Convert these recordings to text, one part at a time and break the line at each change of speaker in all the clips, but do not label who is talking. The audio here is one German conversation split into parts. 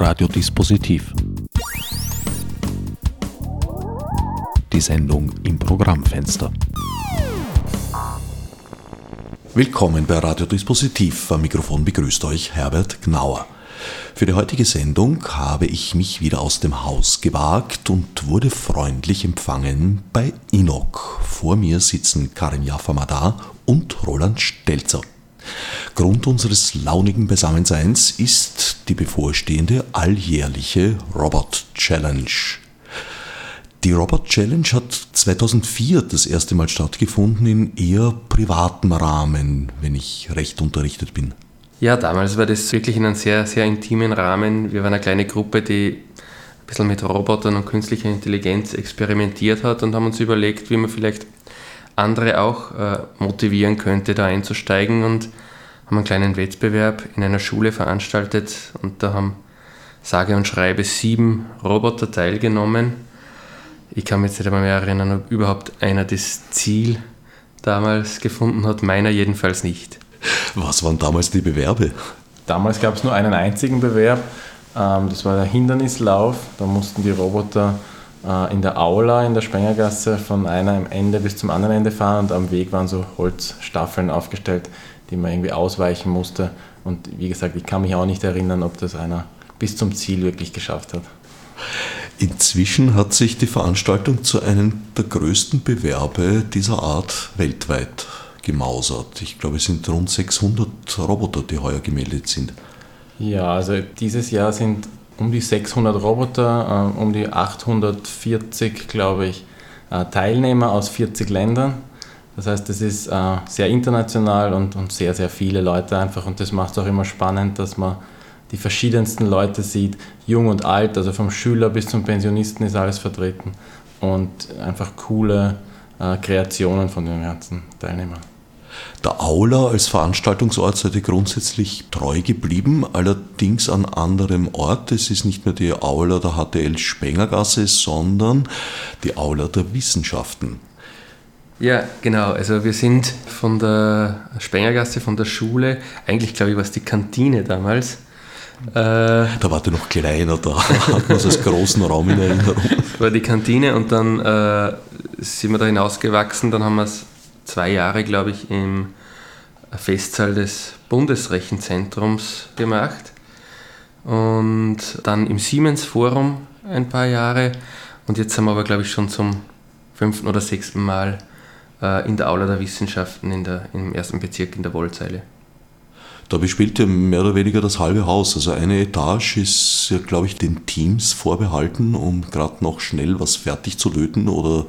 Radiodispositiv. Die Sendung im Programmfenster. Willkommen bei Radiodispositiv. Am Mikrofon begrüßt euch Herbert Gnauer. Für die heutige Sendung habe ich mich wieder aus dem Haus gewagt und wurde freundlich empfangen bei Inok. Vor mir sitzen Karin Jaffamadar und Roland Stelzer. Grund unseres launigen Beisammenseins ist die bevorstehende alljährliche Robot Challenge. Die Robot Challenge hat 2004 das erste Mal stattgefunden in eher privatem Rahmen, wenn ich recht unterrichtet bin.
Ja, damals war das wirklich in einem sehr, sehr intimen Rahmen. Wir waren eine kleine Gruppe, die ein bisschen mit Robotern und künstlicher Intelligenz experimentiert hat und haben uns überlegt, wie man vielleicht andere auch äh, motivieren könnte, da einzusteigen und haben einen kleinen Wettbewerb in einer Schule veranstaltet und da haben sage und schreibe sieben Roboter teilgenommen. Ich kann mich jetzt nicht einmal mehr erinnern, ob überhaupt einer das Ziel damals gefunden hat, meiner jedenfalls nicht.
Was waren damals die Bewerbe?
Damals gab es nur einen einzigen Bewerb. Ähm, das war der Hindernislauf. Da mussten die Roboter äh, in der Aula in der Spengergasse von einem Ende bis zum anderen Ende fahren und am Weg waren so Holzstaffeln aufgestellt, die man irgendwie ausweichen musste. Und wie gesagt, ich kann mich auch nicht erinnern, ob das einer bis zum Ziel wirklich geschafft hat.
Inzwischen hat sich die Veranstaltung zu einem der größten Bewerbe dieser Art weltweit gemausert. Ich glaube, es sind rund 600 Roboter, die heuer gemeldet sind.
Ja, also dieses Jahr sind um die 600 Roboter, äh, um die 840, glaube ich, äh, Teilnehmer aus 40 Ländern. Das heißt, es ist äh, sehr international und, und sehr, sehr viele Leute einfach. Und das macht es auch immer spannend, dass man die verschiedensten Leute sieht, jung und alt, also vom Schüler bis zum Pensionisten ist alles vertreten. Und einfach coole äh, Kreationen von den ganzen Teilnehmern.
Der Aula als Veranstaltungsort seid ihr grundsätzlich treu geblieben, allerdings an anderem Ort. Es ist nicht mehr die Aula der HTL Spengergasse, sondern die Aula der Wissenschaften.
Ja, genau. Also wir sind von der Spengergasse, von der Schule, eigentlich glaube ich war es die Kantine damals.
Äh, da war der noch kleiner, da hat man es als großen Raum in Erinnerung.
war die Kantine und dann äh, sind wir da hinausgewachsen, dann haben wir es zwei Jahre, glaube ich, im Festsaal des Bundesrechenzentrums gemacht und dann im Siemens Forum ein paar Jahre und jetzt sind wir aber, glaube ich, schon zum fünften oder sechsten Mal äh, in der Aula der Wissenschaften in der, im ersten Bezirk in der Wollzeile.
Da bespielt ja mehr oder weniger das halbe Haus. Also eine Etage ist ja, glaube ich, den Teams vorbehalten, um gerade noch schnell was fertig zu löten oder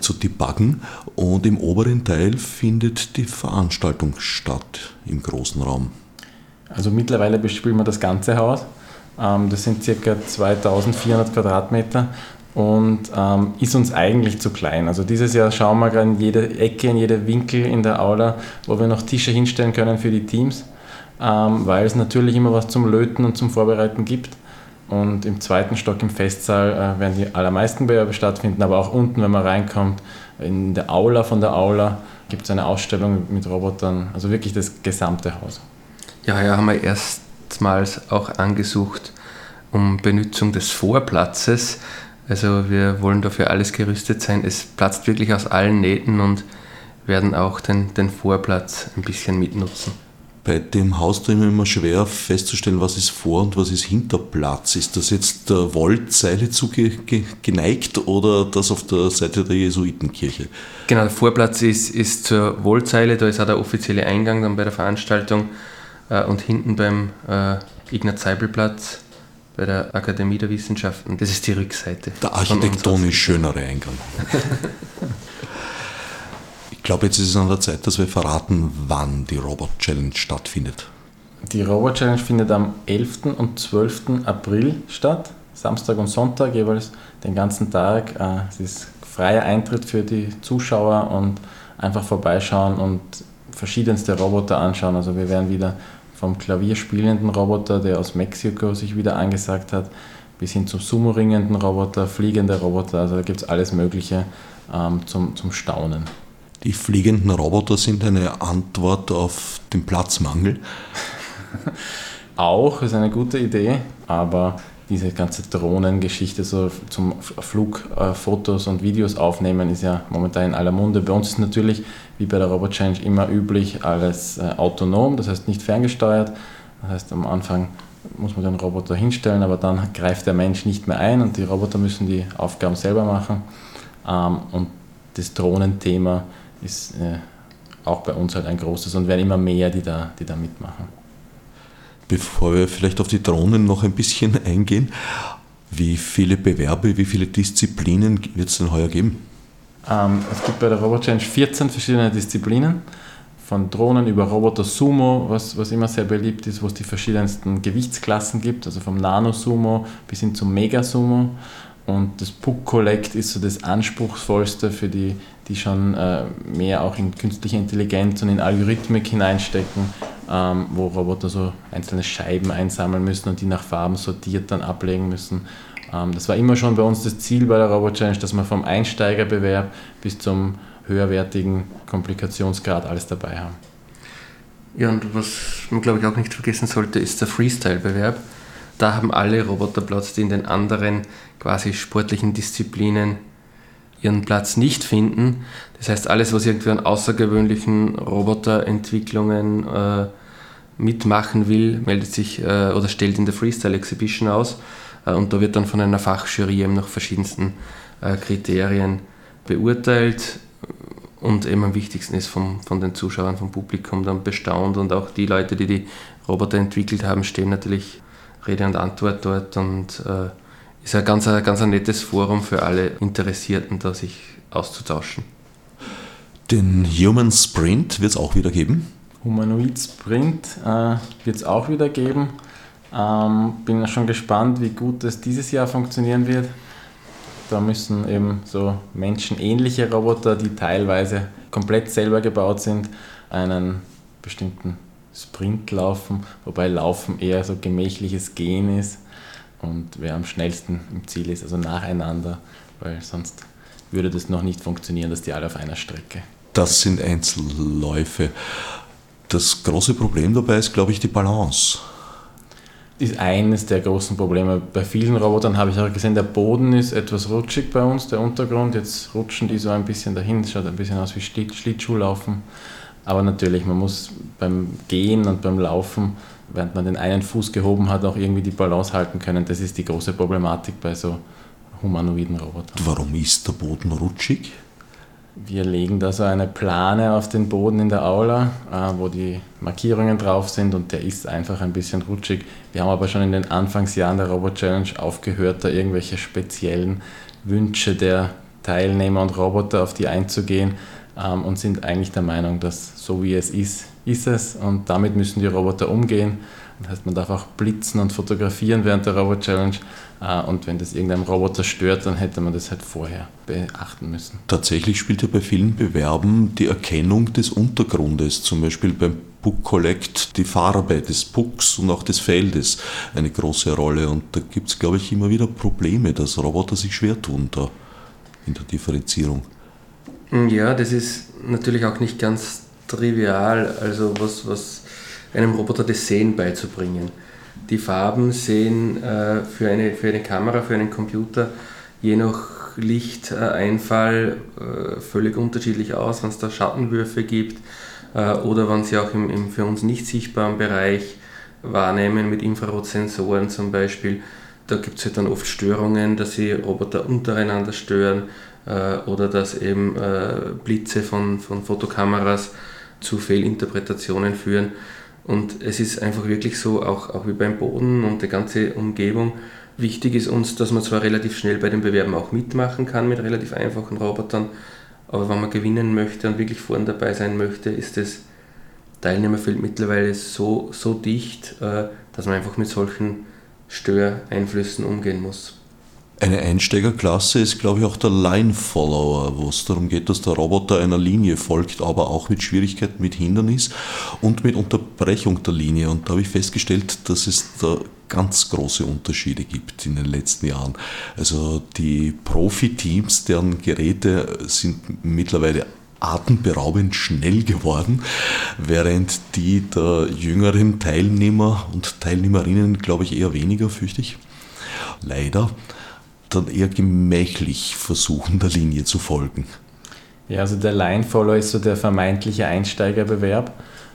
zu debuggen. Und im oberen Teil findet die Veranstaltung statt im großen Raum.
Also mittlerweile bespielen wir das ganze Haus. Ähm, das sind ca. 2400 Quadratmeter und ähm, ist uns eigentlich zu klein. Also dieses Jahr schauen wir gerade in jede Ecke, in jede Winkel in der Aula, wo wir noch Tische hinstellen können für die Teams ähm, weil es natürlich immer was zum Löten und zum Vorbereiten gibt. Und im zweiten Stock im Festsaal äh, werden die allermeisten Bewerbe stattfinden, aber auch unten, wenn man reinkommt, in der Aula von der Aula gibt es eine Ausstellung mit Robotern, also wirklich das gesamte Haus.
Ja, ja, haben wir erstmals auch angesucht um Benutzung des Vorplatzes. Also wir wollen dafür alles gerüstet sein. Es platzt wirklich aus allen Nähten und werden auch den, den Vorplatz ein bisschen mitnutzen
bei dem Haus immer schwer festzustellen, was ist Vor- und was ist Hinterplatz. Ist das jetzt der Wollzeile zugeneigt oder das auf der Seite der Jesuitenkirche?
Genau, der Vorplatz ist, ist zur Wollzeile, da ist auch der offizielle Eingang dann bei der Veranstaltung äh, und hinten beim äh, Ignaz-Seibel-Platz bei der Akademie der Wissenschaften. Das ist die Rückseite.
Der architektonisch schönere Eingang. glaube, jetzt ist es an der Zeit, dass wir verraten, wann die Robot Challenge stattfindet.
Die Robot Challenge findet am 11. und 12. April statt, Samstag und Sonntag jeweils den ganzen Tag. Äh, es ist freier Eintritt für die Zuschauer und einfach vorbeischauen und verschiedenste Roboter anschauen. Also wir werden wieder vom klavierspielenden Roboter, der aus Mexiko sich wieder angesagt hat, bis hin zum Sumo-ringenden Roboter, fliegende Roboter. Also da gibt es alles Mögliche ähm, zum, zum Staunen.
Die fliegenden Roboter sind eine Antwort auf den Platzmangel.
auch, ist eine gute Idee, aber diese ganze Drohnengeschichte, so zum Flugfotos und Videos aufnehmen, ist ja momentan in aller Munde. Bei uns ist natürlich, wie bei der Robot Change, immer üblich alles äh, autonom, das heißt nicht ferngesteuert. Das heißt, am Anfang muss man den Roboter hinstellen, aber dann greift der Mensch nicht mehr ein und die Roboter müssen die Aufgaben selber machen. Ähm, und das Drohnenthema ist äh, auch bei uns halt ein großes und werden immer mehr, die da, die da mitmachen.
Bevor wir vielleicht auf die Drohnen noch ein bisschen eingehen, wie viele Bewerbe, wie viele Disziplinen wird es denn heuer geben?
Ähm, es gibt bei der Robot Change 14 verschiedene Disziplinen, von Drohnen über Roboter Sumo, was, was immer sehr beliebt ist, wo es die verschiedensten Gewichtsklassen gibt, also vom Nano Sumo bis hin zum Mega Sumo. Und das Puck Collect ist so das anspruchsvollste für die, die schon äh, mehr auch in künstliche Intelligenz und in Algorithmik hineinstecken, ähm, wo Roboter so einzelne Scheiben einsammeln müssen und die nach Farben sortiert dann ablegen müssen. Ähm, das war immer schon bei uns das Ziel bei der Robot Challenge, dass wir vom Einsteigerbewerb bis zum höherwertigen Komplikationsgrad alles dabei haben.
Ja, und was man glaube ich auch nicht vergessen sollte, ist der Freestyle-Bewerb. Da haben alle Roboter Platz, die in den anderen quasi sportlichen Disziplinen ihren Platz nicht finden. Das heißt, alles, was irgendwie an außergewöhnlichen Roboterentwicklungen äh, mitmachen will, meldet sich äh, oder stellt in der Freestyle Exhibition aus. Äh, und da wird dann von einer Fachjury eben nach verschiedensten äh, Kriterien beurteilt und eben am wichtigsten ist vom, von den Zuschauern, vom Publikum dann bestaunt und auch die Leute, die die Roboter entwickelt haben, stehen natürlich Rede und Antwort dort und äh, ist ein ganz, ein ganz ein nettes Forum für alle Interessierten, da sich auszutauschen.
Den Human Sprint wird es auch wieder geben?
Humanoid Sprint äh, wird es auch wieder geben. Ähm, bin schon gespannt, wie gut das dieses Jahr funktionieren wird. Da müssen eben so menschenähnliche Roboter, die teilweise komplett selber gebaut sind, einen bestimmten Sprint laufen, wobei Laufen eher so gemächliches Gehen ist und wer am schnellsten im Ziel ist, also nacheinander, weil sonst würde das noch nicht funktionieren, dass die alle auf einer Strecke.
Das sind Einzelläufe. Das große Problem dabei ist, glaube ich, die Balance.
Ist eines der großen Probleme. Bei vielen Robotern habe ich auch gesehen, der Boden ist etwas rutschig bei uns, der Untergrund. Jetzt rutschen die so ein bisschen dahin, schaut ein bisschen aus wie Schlittschuhlaufen. Aber natürlich, man muss beim Gehen und beim Laufen, während man den einen Fuß gehoben hat, auch irgendwie die Balance halten können. Das ist die große Problematik bei so humanoiden Robotern.
Warum ist der Boden rutschig?
Wir legen da so eine Plane auf den Boden in der Aula, äh, wo die Markierungen drauf sind und der ist einfach ein bisschen rutschig. Wir haben aber schon in den Anfangsjahren der Robot Challenge aufgehört, da irgendwelche speziellen Wünsche der Teilnehmer und Roboter auf die einzugehen, ähm, und sind eigentlich der Meinung, dass so wie es ist, ist es und damit müssen die Roboter umgehen. Das heißt, man darf auch blitzen und fotografieren während der Robot Challenge. Äh, und wenn das irgendeinem Roboter stört, dann hätte man das halt vorher beachten müssen.
Tatsächlich spielt ja bei vielen Bewerben die Erkennung des Untergrundes, zum Beispiel beim Book Collect, die Farbe des Pucks und auch des Feldes eine große Rolle. Und da gibt es, glaube ich, immer wieder Probleme, dass Roboter sich schwer tun da in der Differenzierung.
Ja, das ist natürlich auch nicht ganz trivial, also was, was einem Roboter das Sehen beizubringen. Die Farben sehen äh, für, eine, für eine Kamera, für einen Computer je nach Lichteinfall äh, völlig unterschiedlich aus, wenn es da Schattenwürfe gibt äh, oder wenn sie auch im, im für uns nicht sichtbaren Bereich wahrnehmen mit Infrarotsensoren zum Beispiel. Da gibt es halt dann oft Störungen, dass sie Roboter untereinander stören äh, oder dass eben äh, Blitze von, von Fotokameras zu Fehlinterpretationen führen. Und es ist einfach wirklich so, auch, auch wie beim Boden und der ganze Umgebung, wichtig ist uns, dass man zwar relativ schnell bei den Bewerben auch mitmachen kann mit relativ einfachen Robotern, aber wenn man gewinnen möchte und wirklich vorne dabei sein möchte, ist das Teilnehmerfeld mittlerweile so, so dicht, äh, dass man einfach mit solchen Störeinflüssen umgehen muss.
Eine Einsteigerklasse ist, glaube ich, auch der Line-Follower, wo es darum geht, dass der Roboter einer Linie folgt, aber auch mit Schwierigkeiten, mit Hindernis und mit Unterbrechung der Linie. Und da habe ich festgestellt, dass es da ganz große Unterschiede gibt in den letzten Jahren. Also die Profi-Teams, deren Geräte sind mittlerweile atemberaubend schnell geworden, während die der jüngeren Teilnehmer und Teilnehmerinnen, glaube ich, eher weniger, fürchte ich, leider dann eher gemächlich versuchen, der Linie zu folgen.
Ja, also der Line-Follower ist so der vermeintliche Einsteigerbewerb.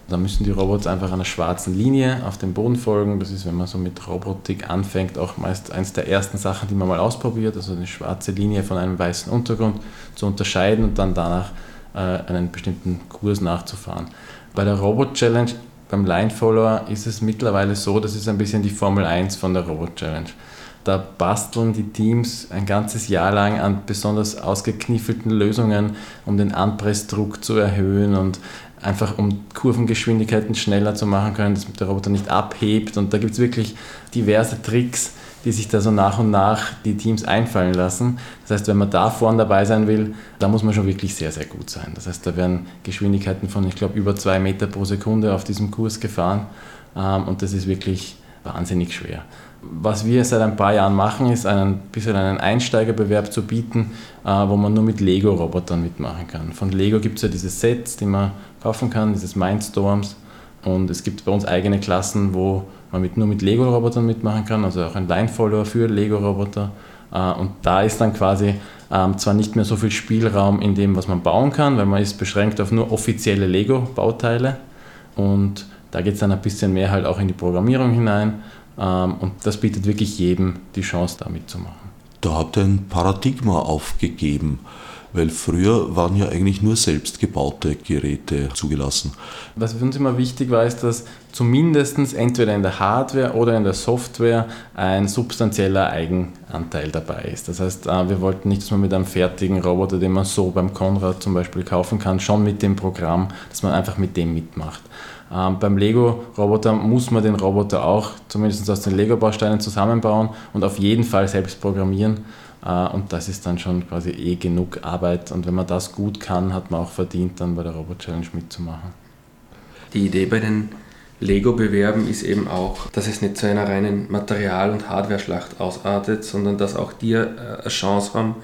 Da müssen die Roboter einfach einer schwarzen Linie auf dem Boden folgen. Das ist, wenn man so mit Robotik anfängt, auch meist eines der ersten Sachen, die man mal ausprobiert, also eine schwarze Linie von einem weißen Untergrund zu unterscheiden und dann danach äh, einen bestimmten Kurs nachzufahren. Bei der Robot Challenge, beim Line Follower, ist es mittlerweile so, das ist ein bisschen die Formel 1 von der Robot Challenge. Da basteln die Teams ein ganzes Jahr lang an besonders ausgekniffelten Lösungen, um den Anpressdruck zu erhöhen und einfach um Kurvengeschwindigkeiten schneller zu machen können, dass der Roboter nicht abhebt. Und da gibt es wirklich diverse Tricks, die sich da so nach und nach die Teams einfallen lassen. Das heißt, wenn man da vorne dabei sein will, da muss man schon wirklich sehr, sehr gut sein. Das heißt, da werden Geschwindigkeiten von, ich glaube, über zwei Meter pro Sekunde auf diesem Kurs gefahren. Ähm, und das ist wirklich wahnsinnig schwer. Was wir seit ein paar Jahren machen, ist einen bisschen einen Einsteigerbewerb zu bieten, äh, wo man nur mit Lego-Robotern mitmachen kann. Von Lego gibt es ja diese Sets, die man kaufen kann, dieses Mindstorms. Und es gibt bei uns eigene Klassen, wo man mit, nur mit Lego-Robotern mitmachen kann, also auch ein Line-Follower für Lego-Roboter. Äh, und da ist dann quasi ähm, zwar nicht mehr so viel Spielraum in dem, was man bauen kann, weil man ist beschränkt auf nur offizielle Lego-Bauteile. Und da geht es dann ein bisschen mehr halt auch in die Programmierung hinein. Ähm, und das bietet wirklich jedem die Chance, da mitzumachen.
Da habt ihr ein Paradigma aufgegeben. Weil früher waren ja eigentlich nur selbstgebaute Geräte zugelassen.
Was für uns immer wichtig war, ist, dass zumindest entweder in der Hardware oder in der Software ein substanzieller Eigenanteil dabei ist. Das heißt, äh, wir wollten nicht, dass man mit einem fertigen Roboter, den man so beim Konrad zum Beispiel kaufen kann, schon mit dem Programm, dass man einfach mit dem mitmacht. Ähm, beim Lego-Roboter muss man den Roboter auch zumindest aus den Lego-Bausteinen zusammenbauen und auf jeden Fall selbst programmieren. Äh, und das ist dann schon quasi eh genug Arbeit. Und wenn man das gut kann, hat man auch verdient, dann bei der Robot Challenge mitzumachen.
Die Idee bei den Lego-Bewerben ist eben auch, dass es nicht zu einer reinen Material- und Hardware-Schlacht ausartet, sondern dass auch die äh, eine Chance haben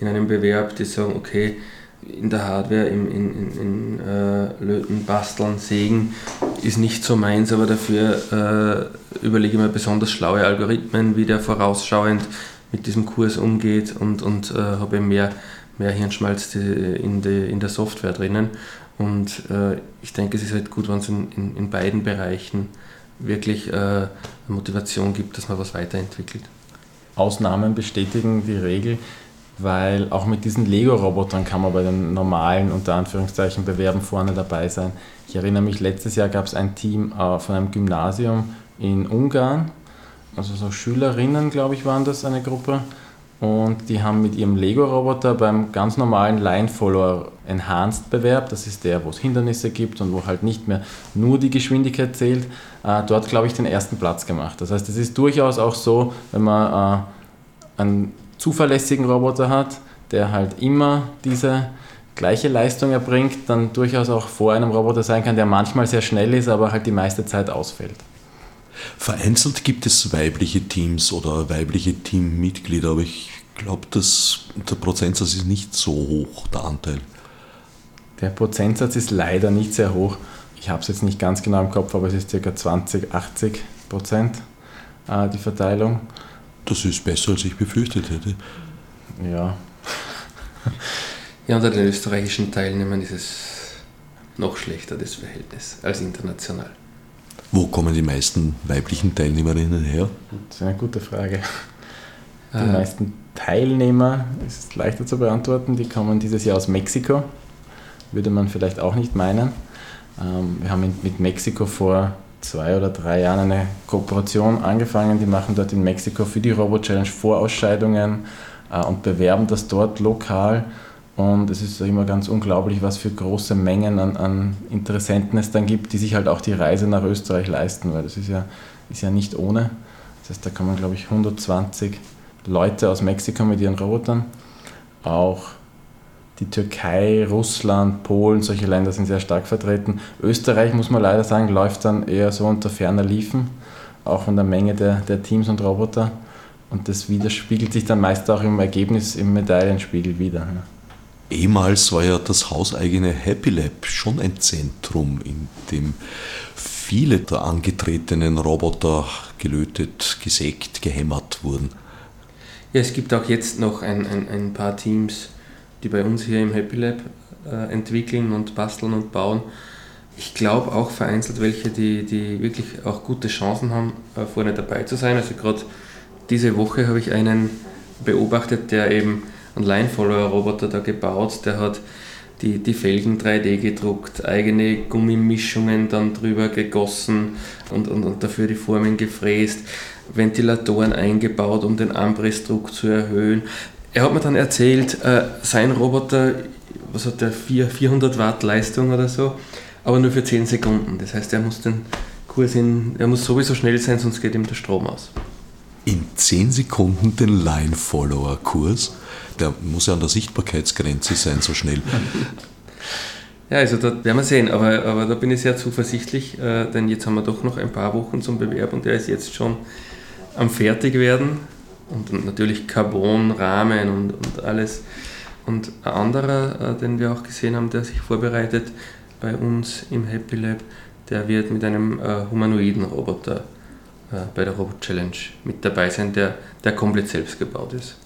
in einem Bewerb, die sagen, okay, in der Hardware, im, in, in, in äh, Löten, Basteln, Sägen ist nicht so meins, aber dafür äh, überlege ich mir besonders schlaue Algorithmen, wie der vorausschauend mit diesem Kurs umgeht und, und äh, habe mehr, mehr Hirnschmalz in, die, in der Software drinnen. Und äh, ich denke, es ist halt gut, wenn es in, in, in, beiden Bereichen wirklich äh, Motivation gibt, dass man was weiterentwickelt.
Ausnahmen bestätigen die Regel, weil auch mit diesen Lego-Robotern kann man bei den normalen, unter Anführungszeichen, Bewerben vorne dabei sein. Ich erinnere mich, letztes Jahr gab es ein Team äh, von einem Gymnasium in Ungarn, also so Schülerinnen, glaube ich, waren das eine Gruppe. Und die haben mit ihrem Lego-Roboter beim ganz normalen Line-Follower Enhanced Bewerb, das ist der, wo es Hindernisse gibt und wo halt nicht mehr nur die Geschwindigkeit zählt, äh, dort, glaube ich, den ersten Platz gemacht. Das heißt, es ist durchaus auch so, wenn man äh, einen zuverlässigen Roboter hat, der halt immer diese gleiche Leistung erbringt, dann durchaus auch vor einem Roboter sein kann, der manchmal sehr schnell ist, aber halt die meiste Zeit ausfällt.
Vereinzelt gibt es weibliche Teams oder weibliche Teammitglieder, aber ich glaube, der Prozentsatz ist nicht so hoch, der Anteil.
Der Prozentsatz ist leider nicht sehr hoch. Ich habe es jetzt nicht ganz genau im Kopf, aber es ist ca. 20, 80 Prozent äh, die Verteilung.
Das ist besser, als ich befürchtet hätte.
Ja.
ja, unter den österreichischen Teilnehmern ist es noch schlechter, das Verhältnis, als international.
Wo kommen die meisten weiblichen Teilnehmerinnen her?
Das ist eine gute Frage. Die äh. meisten Teilnehmer, ist leichter zu beantworten, die kommen dieses Jahr aus Mexiko. Würde man vielleicht auch nicht meinen. Ähm, wir haben mit Mexiko vor zwei oder drei Jahren eine Kooperation angefangen. Die machen dort in Mexiko für die Robo Challenge Vorausscheidungen äh, und bewerben das dort lokal. Und es ist immer ganz unglaublich, was für große Mengen an, an, Interessenten es dann gibt, die sich halt auch die Reise nach Österreich leisten, weil das ist ja, ist ja nicht ohne. Das heißt, da kommen, glaube ich, 120 Leute aus Mexiko mit ihren Robotern. Auch die Türkei, Russland, Polen, solche Länder sind sehr stark vertreten. Österreich, muss man leider sagen, läuft dann eher so unter ferner Liefen, auch von der Menge der, der Teams und Roboter. Und das widerspiegelt sich dann meist auch im Ergebnis im Medaillenspiegel wieder.
Ehemals war ja das hauseigene Happy Lab schon ein Zentrum, in dem viele der angetretenen Roboter gelötet, gesägt, gehämmert wurden.
Ja, es gibt auch jetzt noch ein, ein, ein paar Teams, die bei uns hier im Happy Lab äh, entwickeln und basteln und bauen. Ich glaube auch vereinzelt welche, die, die wirklich auch gute Chancen haben, äh, vorne dabei zu sein. Also gerade diese Woche habe ich einen beobachtet, der eben einen Line-Follower-Roboter da gebaut, der hat die, die Felgen 3D gedruckt, eigene Gummimischungen dann drüber gegossen und, und, und dafür die Formen gefräst, Ventilatoren eingebaut, um den Anpressdruck zu erhöhen. Er hat mir dann erzählt, äh, sein Roboter, was hat der, 400 Watt Leistung oder so, aber nur für 10 Sekunden. Das heißt, er muss den Kurs in, er muss sowieso schnell sein, sonst geht ihm der Strom aus.
In 10 Sekunden den Line-Follower-Kurs? der muss ja an der Sichtbarkeitsgrenze sein, so schnell.
Ja, also da werden wir sehen, aber, aber da bin ich sehr zuversichtlich, äh, denn jetzt haben wir doch noch ein paar Wochen zum Bewerb und der ist jetzt schon am Fertigwerden und natürlich Carbon, Rahmen und, und alles. Und ein anderer, äh, den wir auch gesehen haben, der sich vorbereitet bei uns im Happy Lab, der wird mit einem äh, humanoiden Roboter äh, bei der Robot Challenge mit dabei sein, der, der komplett selbst gebaut ist.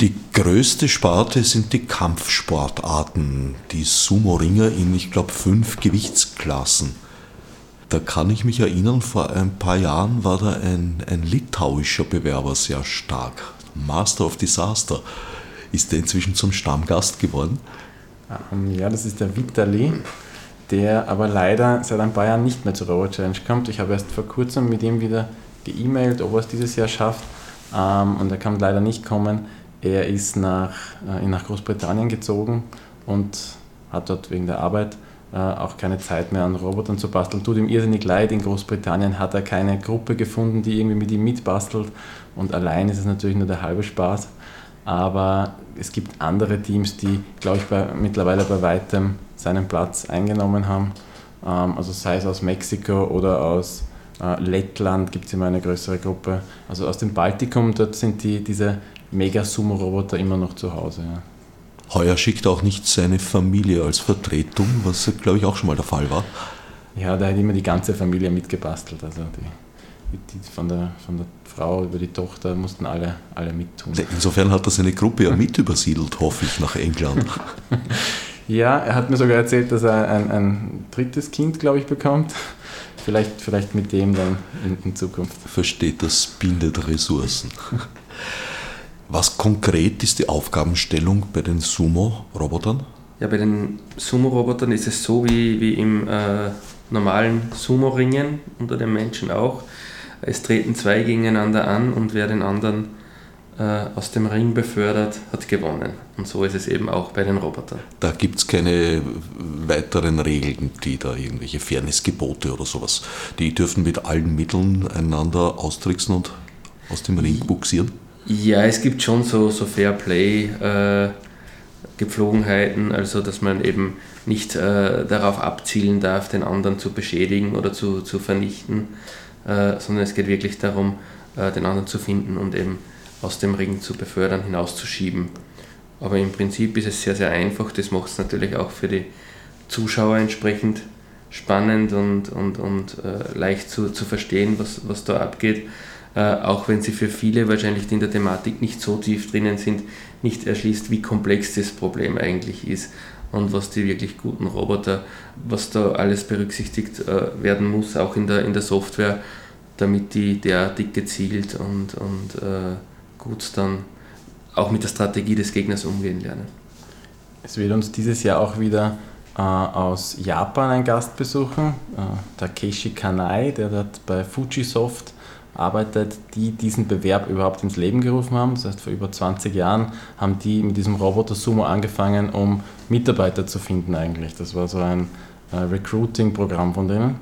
Die größte Sparte sind die Kampfsportarten, die Sumo-Ringer in, ich glaube, fünf Gewichtsklassen. Da kann ich mich erinnern, vor ein paar Jahren war da ein, ein litauischer Bewerber sehr stark. Master of Disaster. Ist der inzwischen zum Stammgast geworden?
Ähm, ja, das ist der Vitali, der aber leider seit ein paar Jahren nicht mehr zur Rover Challenge kommt. Ich habe erst vor kurzem mit ihm wieder geemailt, ob er es dieses Jahr schafft. Ähm, und er kann leider nicht kommen. Er ist nach, äh, nach Großbritannien gezogen und hat dort wegen der Arbeit auch keine Zeit mehr an Robotern zu basteln. Tut ihm irrsinnig leid. In Großbritannien hat er keine Gruppe gefunden, die irgendwie mit ihm mitbastelt. Und allein ist es natürlich nur der halbe Spaß. Aber es gibt andere Teams, die, glaube ich, bei, mittlerweile bei weitem seinen Platz eingenommen haben. Ähm, also sei es aus Mexiko oder aus äh, Lettland gibt es immer eine größere Gruppe. Also aus dem Baltikum, dort sind die, diese Mega-Sumo-Roboter immer noch zu Hause. Ja.
Heuer schickt auch nicht seine Familie als Vertretung, was glaube ich auch schon mal der Fall war.
Ja, da hat immer die ganze Familie mitgebastelt. Also die, die von, der, von der Frau über die Tochter mussten alle, alle mittun.
Insofern hat er seine Gruppe ja mit übersiedelt, hoffe ich, nach England.
ja, er hat mir sogar erzählt, dass er ein, ein drittes Kind, glaube ich, bekommt. Vielleicht, vielleicht mit dem dann in, in Zukunft.
Versteht, das bindet Ressourcen. Was konkret ist die Aufgabenstellung bei den Sumo-Robotern?
Ja, bei den Sumo-Robotern ist es so wie, wie im äh, normalen Sumo-Ringen unter den Menschen auch. Es treten zwei gegeneinander an und wer den anderen äh, aus dem Ring befördert, hat gewonnen. Und so ist es eben auch bei den Robotern.
Da gibt es keine weiteren Regeln, die da irgendwelche Fairnessgebote oder sowas. Die dürfen mit allen Mitteln einander austricksen und aus dem Ring buxieren?
Ja, es gibt schon so, so Fair Play. Äh, Gepflogenheiten, also dass man eben nicht äh, darauf abzielen darf, den anderen zu beschädigen oder zu, zu vernichten, äh, sondern es geht wirklich darum, äh, den anderen zu finden und eben aus dem Ring zu befördern, hinauszuschieben. Aber im Prinzip ist es sehr, sehr einfach. Das macht es natürlich auch für die Zuschauer entsprechend spannend und, und, und äh, leicht zu, zu verstehen, was, was da abgeht. Äh, auch wenn sie für viele wahrscheinlich, die in der Thematik nicht so tief drinnen sind, nicht erschließt, wie komplex das Problem eigentlich ist und was die wirklich guten Roboter, was da alles berücksichtigt äh, werden muss, auch in der, in der Software, damit die derartig gezielt und, und äh, gut dann auch mit der Strategie des Gegners umgehen lernen.
Es wird uns dieses Jahr auch wieder äh, aus Japan ein Gast besuchen, Takeshi Kanai, der dort bei Fujisoft arbeitet, die diesen Bewerb überhaupt ins Leben gerufen haben. Das heißt, vor über 20 Jahren haben die mit diesem Roboter Sumo angefangen, um Mitarbeiter zu finden eigentlich. Das war so ein äh, Recruiting-Programm von denen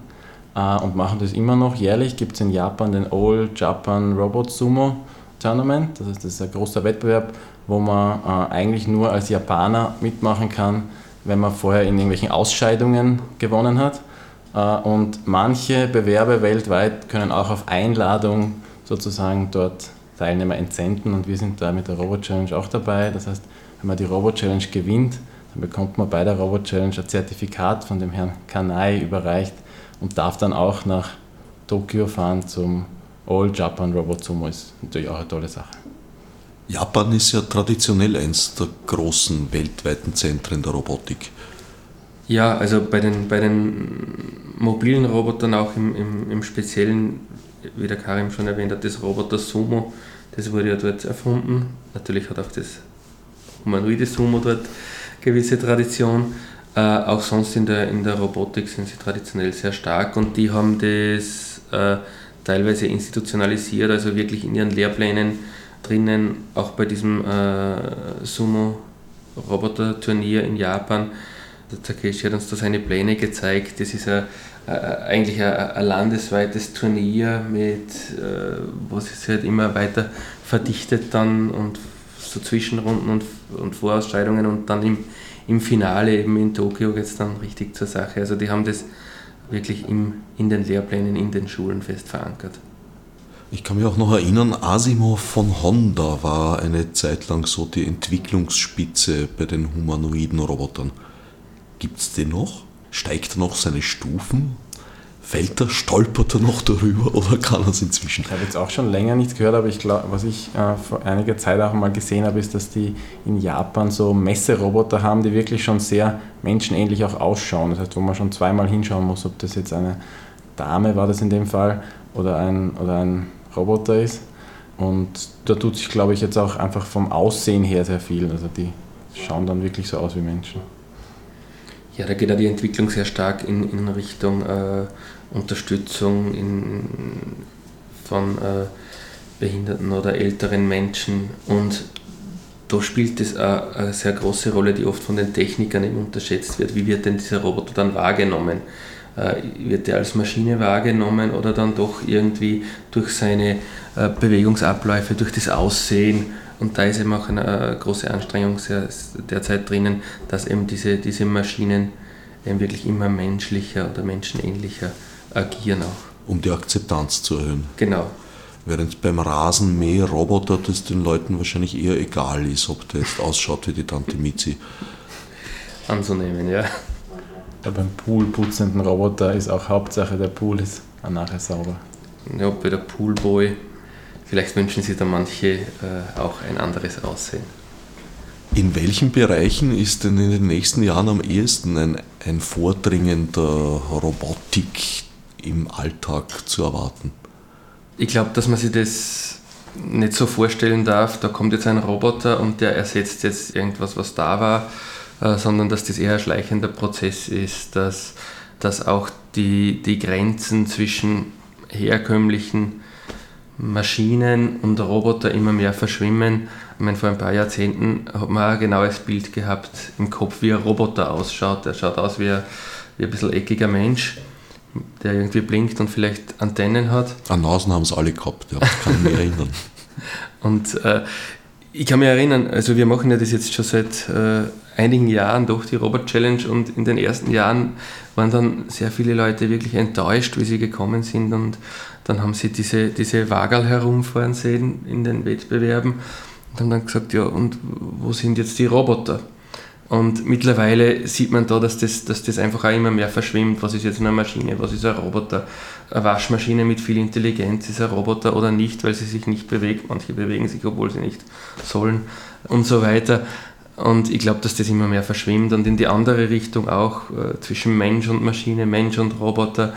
äh, und machen das immer noch. Jährlich gibt es in Japan den All Japan Robot Sumo Tournament. Das heißt, das ist ein großer Wettbewerb, wo man äh, eigentlich nur als Japaner mitmachen kann, wenn man vorher in irgendwelchen Ausscheidungen gewonnen hat. Äh, und manche Bewerber weltweit können auch auf Einladung sozusagen dort Teilnehmer entsenden und wir sind da mit der Robot Challenge auch dabei. Das heißt, wenn man die Robot Challenge gewinnt, dann bekommt man bei der Robot Challenge ein Zertifikat von dem Herrn Kanai überreicht und darf dann auch nach Tokio fahren zum All Japan Robot Sumo. Ist natürlich auch eine tolle Sache.
Japan ist ja traditionell eines der großen weltweiten Zentren der Robotik.
Ja, also bei den, bei den mobilen Robotern auch im, im, im Speziellen, wie der Karim schon erwähnt hat, das Roboter Sumo, das wurde ja dort erfunden. Natürlich hat auch das humanoide Sumo dort gewisse Tradition. Äh, auch sonst in der, in der Robotik sind sie traditionell sehr stark und die haben das äh, teilweise institutionalisiert, also wirklich in ihren Lehrplänen drinnen, auch bei diesem äh, Sumo-Roboter-Turnier in Japan. Der Takeshi hat uns da seine Pläne gezeigt. Das ist ein, eigentlich ein, ein, landesweites Turnier, mit, äh, wo sich halt immer weiter verdichtet dann und so Zwischenrunden und, und Vorausscheidungen und dann im, im Finale eben in Tokio geht es dann richtig zur Sache. Also die haben das wirklich im, in den Lehrplänen, in den Schulen fest verankert.
Ich kann mich auch noch erinnern, Asimov von Honda war eine Zeit lang so die Entwicklungsspitze bei den humanoiden Robotern. Gibt es den noch? Steigt er noch seine Stufen? Fällt er, stolpert er noch darüber oder kann er es inzwischen?
Ich habe jetzt auch schon länger nichts gehört, aber ich glaube, was ich äh, vor einiger Zeit auch mal gesehen habe, ist, dass die in Japan so Messeroboter haben, die wirklich schon sehr menschenähnlich auch ausschauen. Das heißt, wo man schon zweimal hinschauen muss, ob das jetzt eine Dame war das in dem Fall oder ein, oder ein Roboter ist. Und da tut sich, glaube ich, jetzt auch einfach vom Aussehen her sehr viel. Also die schauen dann wirklich so aus wie Menschen.
Ja, da geht ja die Entwicklung sehr stark in, in Richtung äh, Unterstützung in, von äh, behinderten oder älteren Menschen. Und da spielt es auch eine sehr große Rolle, die oft von den Technikern eben unterschätzt wird. Wie wird denn dieser Roboter dann wahrgenommen? Äh, wird er als Maschine wahrgenommen oder dann doch irgendwie durch seine äh, Bewegungsabläufe, durch das Aussehen. Und da ist eben auch eine große Anstrengung derzeit drinnen, dass eben diese, diese Maschinen eben wirklich immer menschlicher oder menschenähnlicher agieren auch.
Um die Akzeptanz zu erhöhen.
Genau.
Während beim Rasenmäher-Roboter das den Leuten wahrscheinlich eher egal ist, ob der jetzt ausschaut wie die Tante Mizi.
Anzunehmen, ja.
Ja, beim Pool putzenden Roboter ist auch Hauptsache, der Pool ist nachher sauber.
Ja, bei der Poolboy, vielleicht wünschen sich da manche äh, auch ein anderes Aussehen.
In welchen Bereichen ist denn in den nächsten Jahren am ehesten ein, ein Vordringen der Robotik im Alltag zu erwarten?
Ich glaube, dass man sich das nicht so vorstellen darf, da kommt jetzt ein Roboter und der ersetzt jetzt irgendwas, was da war, äh, sondern dass das eher ein schleichender Prozess ist, dass, dass auch die, die Grenzen zwischen herkömmlichen Maschinen und Roboter immer mehr verschwimmen. Ich meine, vor ein paar Jahrzehnten hat man ein genaues Bild gehabt im Kopf, wie ein Roboter ausschaut. Der schaut aus wie ein, wie ein bisschen eckiger Mensch, der irgendwie blinkt und vielleicht Antennen hat.
An Nasen haben es alle gehabt, ja, kann ich mich erinnern.
und äh, ich kann mich erinnern, also wir machen ja das jetzt schon seit äh, einigen Jahren durch die Robot Challenge und in den ersten Jahren waren dann sehr viele Leute wirklich enttäuscht, wie sie gekommen sind und dann haben sie diese, diese Wagerl herumfahren sehen in den Wettbewerben und haben dann gesagt, ja und wo sind jetzt die Roboter? Und mittlerweile sieht man da, dass das, dass das einfach auch immer mehr verschwimmt. Was ist jetzt eine Maschine? Was ist ein Roboter? Eine Waschmaschine mit viel Intelligenz ist ein Roboter oder nicht, weil sie sich nicht bewegt. Manche bewegen sich, obwohl sie nicht sollen und so weiter. Und ich glaube, dass das immer mehr verschwimmt und in die andere Richtung auch äh, zwischen Mensch und Maschine, Mensch und Roboter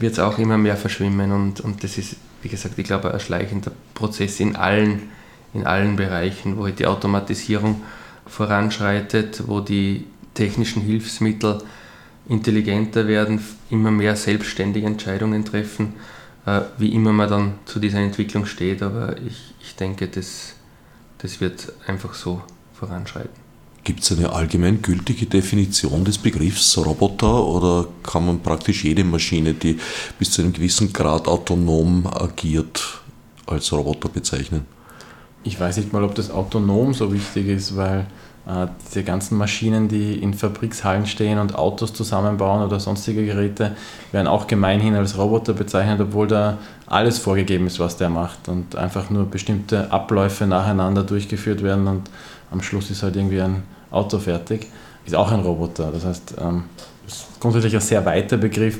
wird es auch immer mehr verschwimmen. Und, und das ist, wie gesagt, ich glaube, ein schleichender Prozess in allen, in allen Bereichen, wo halt die Automatisierung voranschreitet, wo die technischen Hilfsmittel intelligenter werden, immer mehr selbstständige Entscheidungen treffen, äh, wie immer man dann zu dieser Entwicklung steht. Aber ich, ich denke, das, das wird einfach so voranschreiten.
Gibt es eine allgemeingültige Definition des Begriffs Roboter oder kann man praktisch jede Maschine, die bis zu einem gewissen Grad autonom agiert, als Roboter bezeichnen?
Ich weiß nicht mal, ob das autonom so wichtig ist, weil Äh, diese ganzen Maschinen, die in Fabrikshallen stehen und Autos zusammenbauen oder sonstige Geräte, werden auch gemeinhin als Roboter bezeichnet, obwohl da alles vorgegeben ist, was der macht und einfach nur bestimmte Abläufe nacheinander durchgeführt werden und am Schluss ist halt irgendwie ein Auto fertig. Ist auch ein Roboter. Das heißt, ähm, ist grundsätzlich ein sehr weiter Begriff.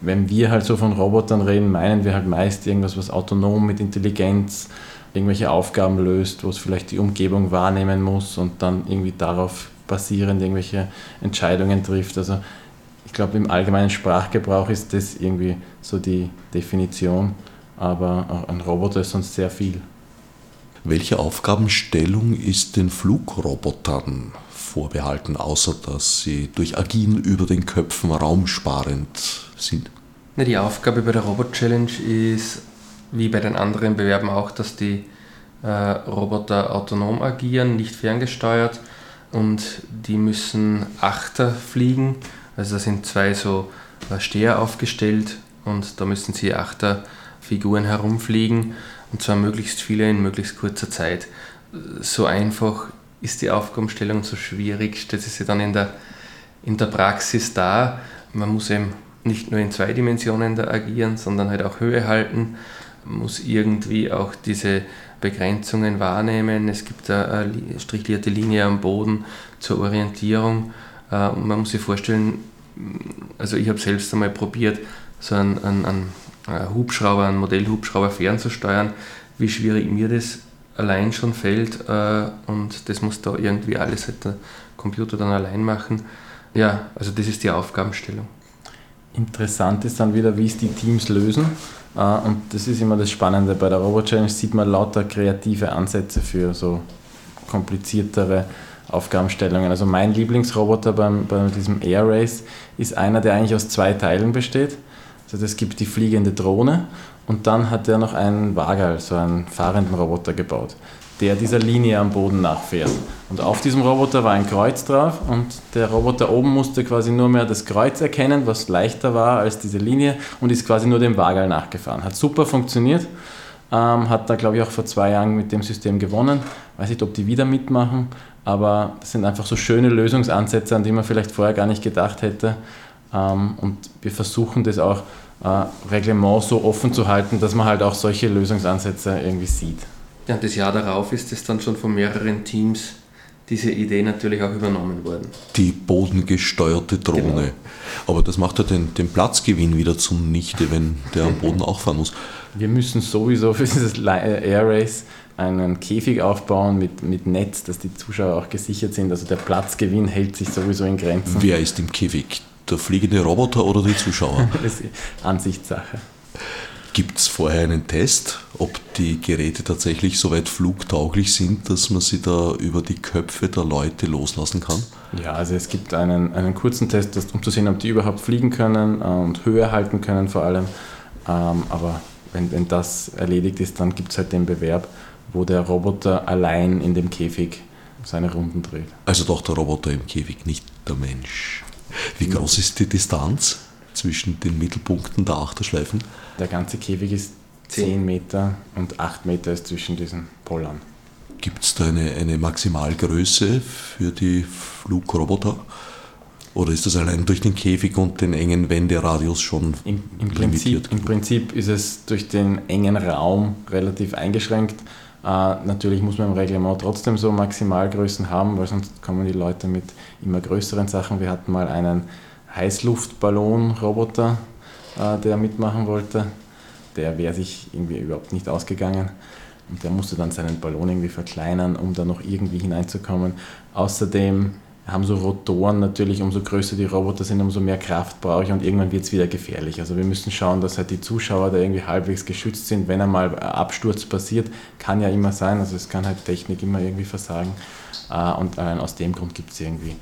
Wenn wir halt so von Robotern reden, meinen wir halt meist irgendwas, was autonom mit Intelligenz irgendwelche Aufgaben löst, wo es vielleicht die Umgebung wahrnehmen muss und dann irgendwie darauf basierend irgendwelche Entscheidungen trifft. Also ich glaube, im allgemeinen Sprachgebrauch ist das irgendwie so die Definition, aber ein Roboter ist sonst sehr viel.
Welche Aufgabenstellung ist den Flugrobotern vorbehalten, außer dass sie durch Agieren über den Köpfen raumsparend sind?
Die Aufgabe bei der Robot Challenge ist wie bei den anderen Bewerben auch, dass die äh, Roboter autonom agieren, nicht ferngesteuert und die müssen Achter fliegen. Also da sind zwei so äh, Steher aufgestellt und da müssen sie Achterfiguren herumfliegen und zwar möglichst viele in möglichst kurzer Zeit. So einfach ist die Aufgabenstellung, so schwierig stellt sie sich dann in der, in der Praxis dar. Man muss eben nicht nur in zwei Dimensionen da agieren, sondern halt auch Höhe halten muss irgendwie auch diese Begrenzungen wahrnehmen. Es gibt eine strichlierte Linie am Boden zur Orientierung. Äh, man muss sich vorstellen, also ich habe selbst einmal probiert, so einen, einen, einen Hubschrauber, einen Modellhubschrauber fernzusteuern, wie schwierig mir das allein schon fällt äh, und das muss da irgendwie alles halt der Computer dann allein machen. Ja, also das ist die Aufgabenstellung.
Interessant ist dann wieder, wie es die Teams lösen. Äh, und das ist immer das Spannende. Bei der Robot Challenge sieht man lauter kreative Ansätze für so kompliziertere Aufgabenstellungen. Also mein Lieblingsroboter beim, bei diesem Air Race ist einer, der eigentlich aus zwei Teilen besteht. Also es gibt die fliegende Drohne und dann hat er noch einen Wagal, so einen fahrenden Roboter gebaut der dieser Linie am Boden nachfährt. Und auf diesem Roboter war ein Kreuz drauf und der Roboter oben musste quasi nur mehr das Kreuz erkennen, was leichter war als diese Linie und ist quasi nur dem Wagal nachgefahren. Hat super funktioniert, ähm, hat da glaube ich auch vor zwei Jahren mit dem System gewonnen. Weiß nicht, ob die wieder mitmachen, aber das sind einfach so schöne Lösungsansätze, an die man vielleicht vorher gar nicht gedacht hätte. Ähm, und wir versuchen das auch äh, Reglement so offen zu halten, dass man halt auch solche Lösungsansätze irgendwie sieht.
Ja, das Jahr darauf ist es dann schon von mehreren Teams diese Idee natürlich auch übernommen worden.
Die bodengesteuerte Drohne. Genau. Aber das macht ja den, den Platzgewinn wieder zunichte, wenn der am Boden auch fahren muss.
Wir müssen sowieso für dieses Air Race einen Käfig aufbauen mit, mit Netz, dass die Zuschauer auch gesichert sind. Also der Platzgewinn hält sich sowieso in Grenzen.
Wer ist im Käfig? Der fliegende Roboter oder die Zuschauer?
das ist Ansichtssache.
Gibt es vorher einen Test, ob die Geräte tatsächlich so weit flugtauglich sind, dass man sie da über die Köpfe der Leute loslassen kann?
Ja, also es gibt einen, einen kurzen Test, um zu sehen, ob die überhaupt fliegen können äh, und Höhe halten können vor allem. Ähm, aber wenn, wenn das erledigt ist, dann gibt es halt den Bewerb, wo der Roboter allein in dem Käfig seine Runden dreht.
Also doch der Roboter im Käfig, nicht der Mensch. Wie groß ist die Distanz? zwischen den Mittelpunkten der Achterschleifen.
Der ganze Käfig ist 10 Meter und 8 Meter ist zwischen diesen Pollern.
Gibt es da eine, eine Maximalgröße für die Flugroboter? Oder ist das allein durch den Käfig und den engen Wenderadius schon
Im, im Prinzip, Im Prinzip ist es durch den engen Raum relativ eingeschränkt. Äh, natürlich muss man im Reglement trotzdem so Maximalgrößen haben, weil sonst kommen die Leute mit immer größeren Sachen. Wir hatten mal einen Heißluftballon-Roboter, äh, der mitmachen wollte. Der wäre sich irgendwie überhaupt nicht ausgegangen. Und der musste dann seinen Ballon irgendwie verkleinern, um da noch irgendwie hineinzukommen. Außerdem haben so Rotoren natürlich, umso größer die Roboter sind, umso mehr Kraft brauche ich und irgendwann wird es wieder gefährlich. Also wir müssen schauen, dass halt die Zuschauer da irgendwie halbwegs geschützt sind, wenn einmal Absturz passiert, kann ja immer sein, also es kann halt Technik immer irgendwie versagen äh, und allein aus dem Grund gibt es irgendwie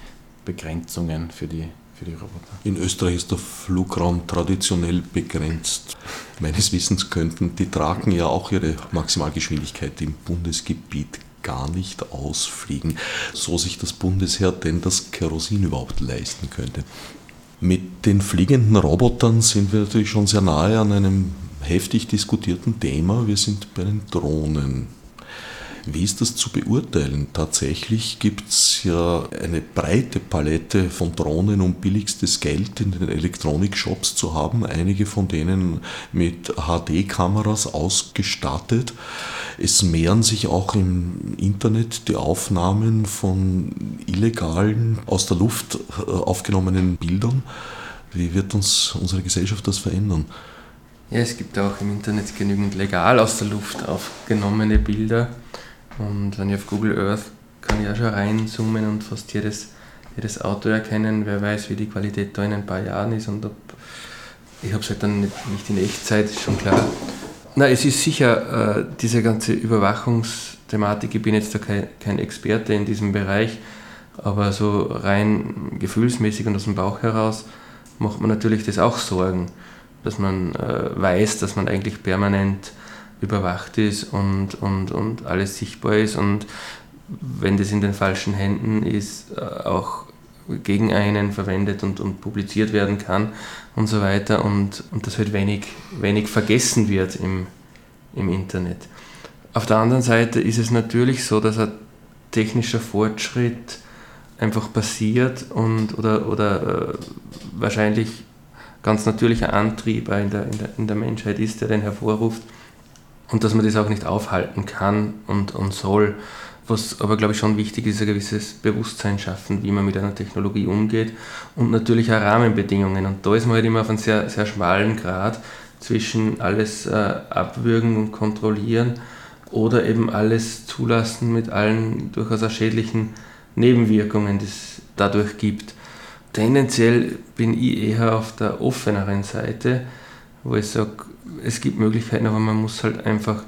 Begrenzungen für die für die Roboter.
In Österreich ist der Flugraum traditionell begrenzt. Meines Wissens könnten die Draken ja auch ihre Maximalgeschwindigkeit im Bundesgebiet gar nicht ausfliegen, so sich das Bundesheer denn das Kerosin überhaupt leisten könnte. Mit den fliegenden Robotern sind wir natürlich schon sehr nahe an einem heftig diskutierten Thema. Wir sind bei den Drohnen. Wie ist das zu beurteilen? Tatsächlich gibt es ja eine breite Palette von Drohnen, um billigstes Geld in den Elektronikshops zu haben. Einige von denen mit HD-Kameras ausgestattet. Es mehren sich auch im Internet die Aufnahmen von illegalen, aus der Luft äh, aufgenommenen Bildern. Wie wird uns unsere Gesellschaft das verändern?
Ja, es gibt auch im Internet genügend legal aus der Luft aufgenommene Bilder. Und wenn ich auf Google Earth kann ich auch schon reinzoomen und fast jedes, jedes Auto erkennen. Wer weiß, wie die Qualität da in ein paar Jahren ist und ob. Ich habe es halt dann nicht, nicht in Echtzeit, ist schon klar. Na, es ist sicher äh, diese ganze Überwachungsthematik. Ich bin jetzt da kein, kein Experte in diesem Bereich, aber so rein gefühlsmäßig und aus dem Bauch heraus macht man natürlich das auch Sorgen, dass man äh, weiß, dass man eigentlich permanent überwacht ist und, und, und alles sichtbar ist und wenn das in den falschen Händen ist, äh, auch gegen einen verwendet und, und publiziert werden kann und so weiter und, und das halt wenig, wenig vergessen wird im, im Internet. Auf der anderen Seite ist es natürlich so, dass ein technischer Fortschritt einfach passiert und oder, oder äh, wahrscheinlich ganz natürlicher Antrieb in der, in, der, in der Menschheit ist, der den hervorruft und dass man das auch nicht aufhalten kann und, und soll. Was aber, glaube ich, schon wichtig ist, ein gewisses Bewusstsein schaffen, wie man mit einer Technologie umgeht und natürlich auch Rahmenbedingungen. Und da ist man halt immer auf einem sehr, sehr schmalen Grad zwischen alles äh, abwürgen und kontrollieren oder eben alles zulassen mit allen durchaus auch schädlichen Nebenwirkungen, die es dadurch gibt. Tendenziell bin ich eher auf der offeneren Seite, wo ich sage, es gibt Möglichkeiten, aber man muss halt einfach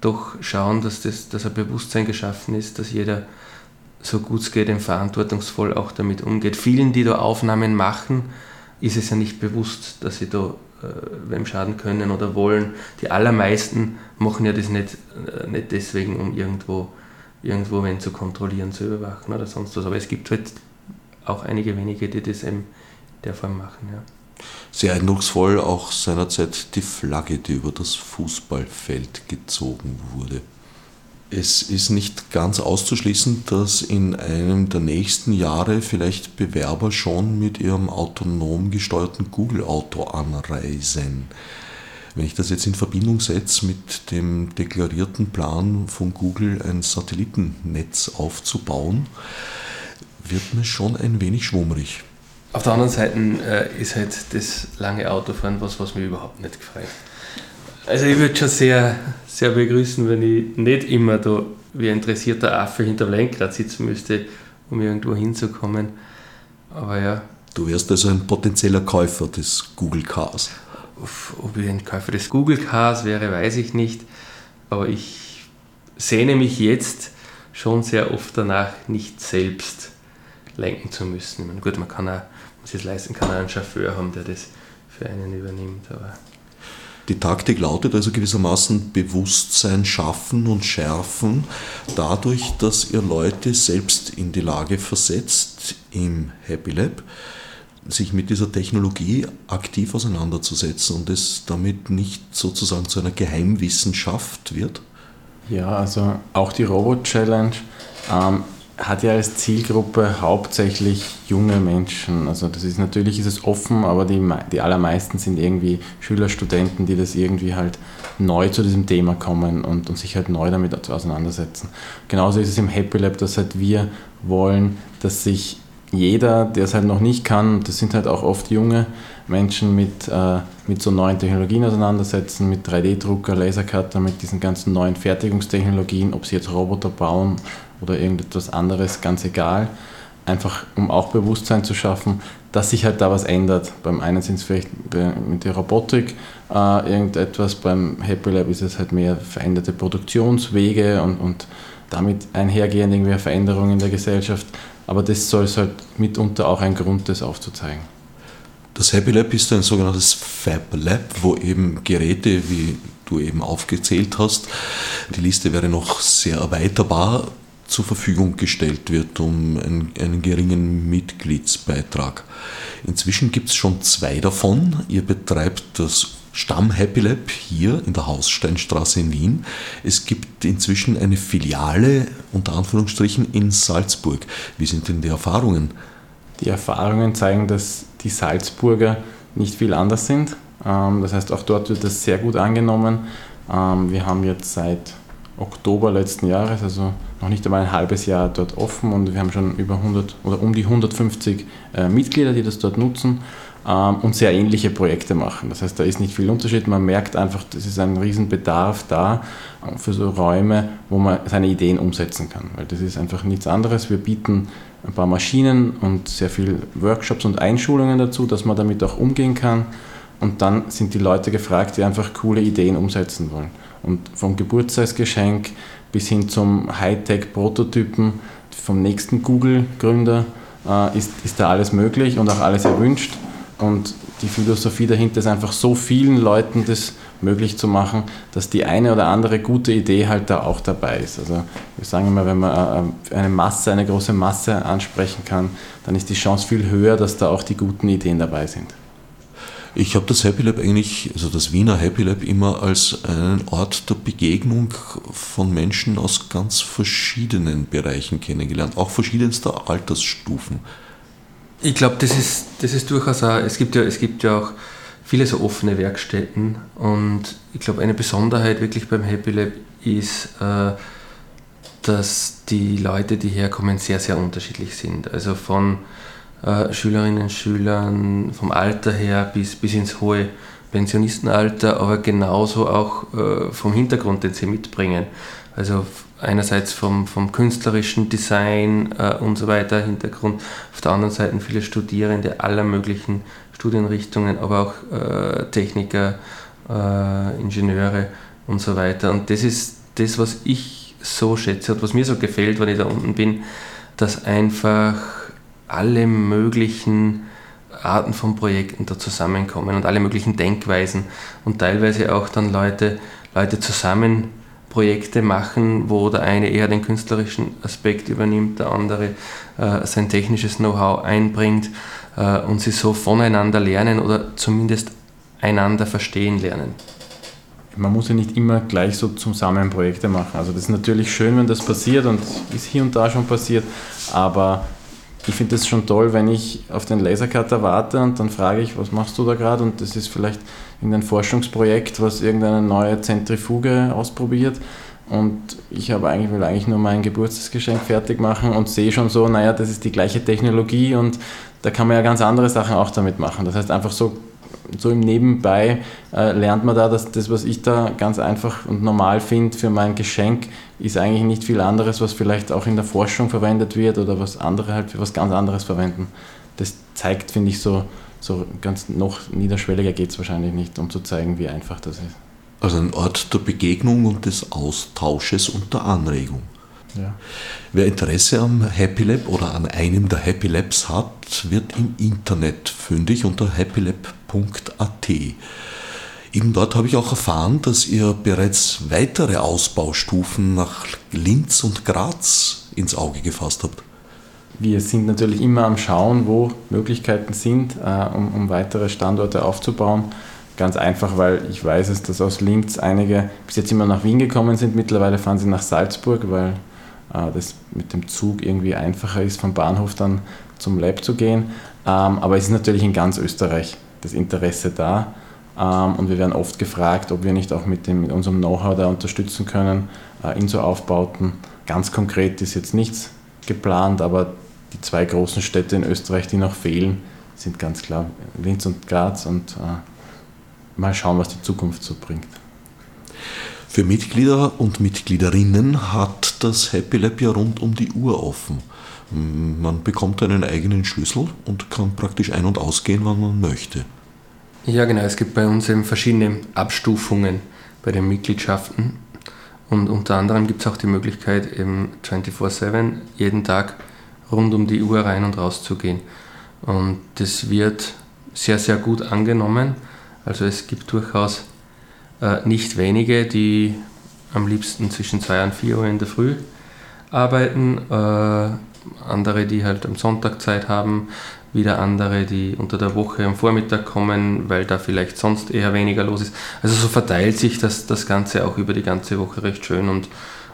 doch schauen, dass, das, dass ein Bewusstsein geschaffen ist, dass jeder so gut es geht, verantwortungsvoll auch damit umgeht. Vielen, die da Aufnahmen machen, ist es ja nicht bewusst, dass sie da äh, wem schaden können oder wollen. Die allermeisten machen ja das nicht, äh, nicht deswegen, um irgendwo, irgendwo wen zu kontrollieren, zu überwachen oder sonst was. Aber es gibt halt auch einige wenige, die das eben der Form machen. Ja.
Sehr eindrucksvoll auch seinerzeit die Flagge, die über das Fußballfeld gezogen wurde. Es ist nicht ganz auszuschließen, dass in einem der nächsten Jahre vielleicht Bewerber schon mit ihrem autonom gesteuerten Google-Auto anreisen. Wenn ich das jetzt in Verbindung setze mit dem deklarierten Plan von Google, ein Satellitennetz aufzubauen, wird mir schon ein wenig schwummrig.
Auf der anderen Seite äh, ist halt das lange Autofahren was, was mich überhaupt nicht gefällt. Also ich würde schon sehr, sehr begrüßen, wenn ich nicht immer da wie ein interessierter Affe hinter dem Lenkrad sitzen müsste, um irgendwo hinzukommen. Aber ja.
Du wärst also ein potenzieller Käufer des Google Cars.
Ob ich ein Käufer des Google Cars wäre, weiß ich nicht. Aber ich sehne mich jetzt schon sehr oft danach, nicht selbst lenken zu müssen. Meine, gut, man kann auch, sich leisten kann, einen Chauffeur haben, der das für einen übernimmt. Aber
die Taktik lautet also gewissermaßen Bewusstsein schaffen und schärfen, dadurch, dass ihr Leute selbst in die Lage versetzt, im Happy Lab sich mit dieser Technologie aktiv auseinanderzusetzen und es damit nicht sozusagen zu einer Geheimwissenschaft wird?
Ja, also auch die Robot Challenge ähm, hat ja als Zielgruppe hauptsächlich junge Menschen. Also das ist natürlich ist es offen, aber die, die allermeisten sind irgendwie Schüler, Studenten, die das irgendwie halt neu zu diesem Thema kommen und, und sich halt neu damit auseinandersetzen. Genauso ist es im Happy Lab, dass halt wir wollen, dass sich jeder, der es halt noch nicht kann, das sind halt auch oft junge Menschen mit, äh, mit so neuen Technologien auseinandersetzen, mit 3D-Drucker, Lasercutter, mit diesen ganzen neuen Fertigungstechnologien, ob sie jetzt Roboter bauen oder irgendetwas anderes, ganz egal. Einfach um auch Bewusstsein zu schaffen, dass sich halt da was ändert. Beim einen sind es vielleicht mit der Robotik äh, irgendetwas, beim Happy Lab ist es halt mehr veränderte Produktionswege und, und damit einhergehend irgendwie Veränderungen in der Gesellschaft. Aber das soll es halt mitunter auch ein Grund, das aufzuzeigen.
Das Happy Lab ist ein sogenanntes Fab Lab, wo eben Geräte, wie du eben aufgezählt hast, die Liste wäre noch sehr erweiterbar, zur Verfügung gestellt wird um einen, einen geringen Mitgliedsbeitrag. Inzwischen gibt es schon zwei davon. Ihr betreibt das Stamm Happy Lab hier in der Haussteinstraße in Wien. Es gibt inzwischen eine Filiale unter Anführungsstrichen in Salzburg. Wie sind denn die Erfahrungen?
Die Erfahrungen zeigen, dass die Salzburger nicht viel anders sind. Ähm, das heißt, auch dort wird das sehr gut angenommen. Ähm, wir haben jetzt seit Oktober letzten Jahres, also noch nicht einmal ein halbes Jahr dort offen und wir haben schon über 100 oder um die 150 äh, Mitglieder, die das dort nutzen ähm, und sehr ähnliche Projekte machen. Das heißt, da ist nicht viel Unterschied. Man merkt einfach, es ist ein Riesenbedarf da äh, für so Räume, wo man seine Ideen umsetzen kann. Weil das ist einfach nichts anderes. Wir bieten ein paar Maschinen und sehr viele Workshops und Einschulungen dazu, dass man damit auch umgehen kann. Und dann sind die Leute gefragt, die einfach coole Ideen umsetzen wollen. Und vom Geburtstagsgeschenk bis hin zum Hightech-Prototypen vom nächsten Google-Gründer äh, ist, ist da alles möglich und auch alles erwünscht. Und die Philosophie dahinter ist einfach so vielen Leuten das möglich zu machen, dass die eine oder andere gute Idee halt da auch dabei ist. Also wir sagen immer, wenn man äh, eine Masse, eine große Masse ansprechen kann, dann ist die Chance viel höher, dass da auch die guten Ideen dabei sind.
Ich habe das Happy Lab eigentlich, also das Wiener Happy Lab immer als einen Ort der Begegnung von Menschen aus ganz verschiedenen Bereichen kennengelernt, auch verschiedenster Altersstufen.
Ich glaube, das ist, das ist durchaus auch, es gibt ja, es gibt ja auch viele so offene Werkstätten und ich glaube, eine Besonderheit wirklich beim Happy Lab ist, äh, dass die Leute, die herkommen, sehr, sehr unterschiedlich sind. Also von äh, Schülerinnen und Schülern vom Alter her bis, bis ins hohe Pensionistenalter, aber genauso auch äh, vom Hintergrund, den sie mitbringen. Also einerseits vom, vom künstlerischen Design äh, und so weiter Hintergrund, auf der anderen Seite viele Studierende aller möglichen Studienrichtungen, aber auch äh, Techniker, äh, Ingenieure und so weiter. Und das ist das, was ich so schätze und was mir so gefällt, wenn ich da unten bin, dass einfach alle möglichen Arten von Projekten da zusammenkommen und alle möglichen Denkweisen und teilweise auch dann Leute, Leute zusammen Projekte machen, wo der eine eher den künstlerischen Aspekt übernimmt, der andere äh, sein technisches Know-how einbringt äh, und sie so voneinander lernen oder zumindest einander verstehen lernen.
Man muss ja nicht immer gleich so zusammen Projekte machen. Also das ist natürlich schön, wenn das passiert und ist hier und da schon passiert, aber ich finde es schon toll, wenn ich auf den Lasercutter warte und dann frage ich, was machst du da gerade? Und das ist vielleicht irgendein Forschungsprojekt, was irgendeine neue Zentrifuge ausprobiert. Und ich habe eigentlich, will eigentlich nur mein Geburtstagsgeschenk fertig machen und sehe schon so, naja, das ist die gleiche Technologie und da kann man ja ganz andere Sachen auch damit machen. Das heißt einfach so so im Nebenbei äh, lernt man da, dass das, was ich da ganz einfach und normal finde für mein Geschenk, ist eigentlich nicht viel anderes, was vielleicht auch in der Forschung verwendet wird oder was andere halt für was ganz anderes verwenden. Das zeigt, finde ich, so, so ganz noch niederschwelliger geht es wahrscheinlich nicht, um zu zeigen, wie einfach das ist.
Also ein Ort der Begegnung und des Austausches und der Anregung. Ja. Wer Interesse am Happy Lab oder an einem der Happy Labs hat, wird im Internet fündig unter happylab.at. Eben dort habe ich auch erfahren, dass ihr bereits weitere Ausbaustufen nach Linz und Graz ins Auge gefasst habt.
Wir sind natürlich immer am Schauen, wo Möglichkeiten sind, äh, um, um weitere Standorte aufzubauen. Ganz einfach, weil ich weiß es, dass aus Linz einige bis jetzt immer nach Wien gekommen sind. Mittlerweile fahren sie nach Salzburg, weil äh, das mit dem Zug irgendwie einfacher ist, vom Bahnhof dann zum Lab zu gehen. Ähm, aber es ist natürlich in ganz Österreich das Interesse da. Ähm, und wir werden oft gefragt, ob wir nicht auch mit, dem, mit unserem Know-how da unterstützen können äh, in so Aufbauten. Ganz konkret ist jetzt nichts geplant, aber die zwei großen Städte in Österreich, die noch fehlen, sind ganz klar Linz und Graz und äh, mal schauen, was die Zukunft so bringt.
Für Mitglieder und Mitgliederinnen hat das Happy Lab ja rund um die Uhr offen. Man bekommt einen eigenen Schlüssel und kann praktisch ein- und ausgehen, wann man möchte.
Ja, genau. Es gibt bei uns eben verschiedene Abstufungen bei den Mitgliedschaften. Und unter anderem gibt es auch die Möglichkeit, eben 24-7 jeden Tag rund um die Uhr rein und raus zu gehen. Und das wird sehr, sehr gut angenommen. Also es gibt durchaus äh, nicht wenige, die am liebsten zwischen 2 und 4 Uhr in der Früh arbeiten. Äh, andere, die halt am Sonntag Zeit haben, wieder andere, die unter der Woche am Vormittag kommen, weil da vielleicht sonst eher weniger los ist. Also so verteilt sich das, das Ganze auch über die ganze Woche recht schön und,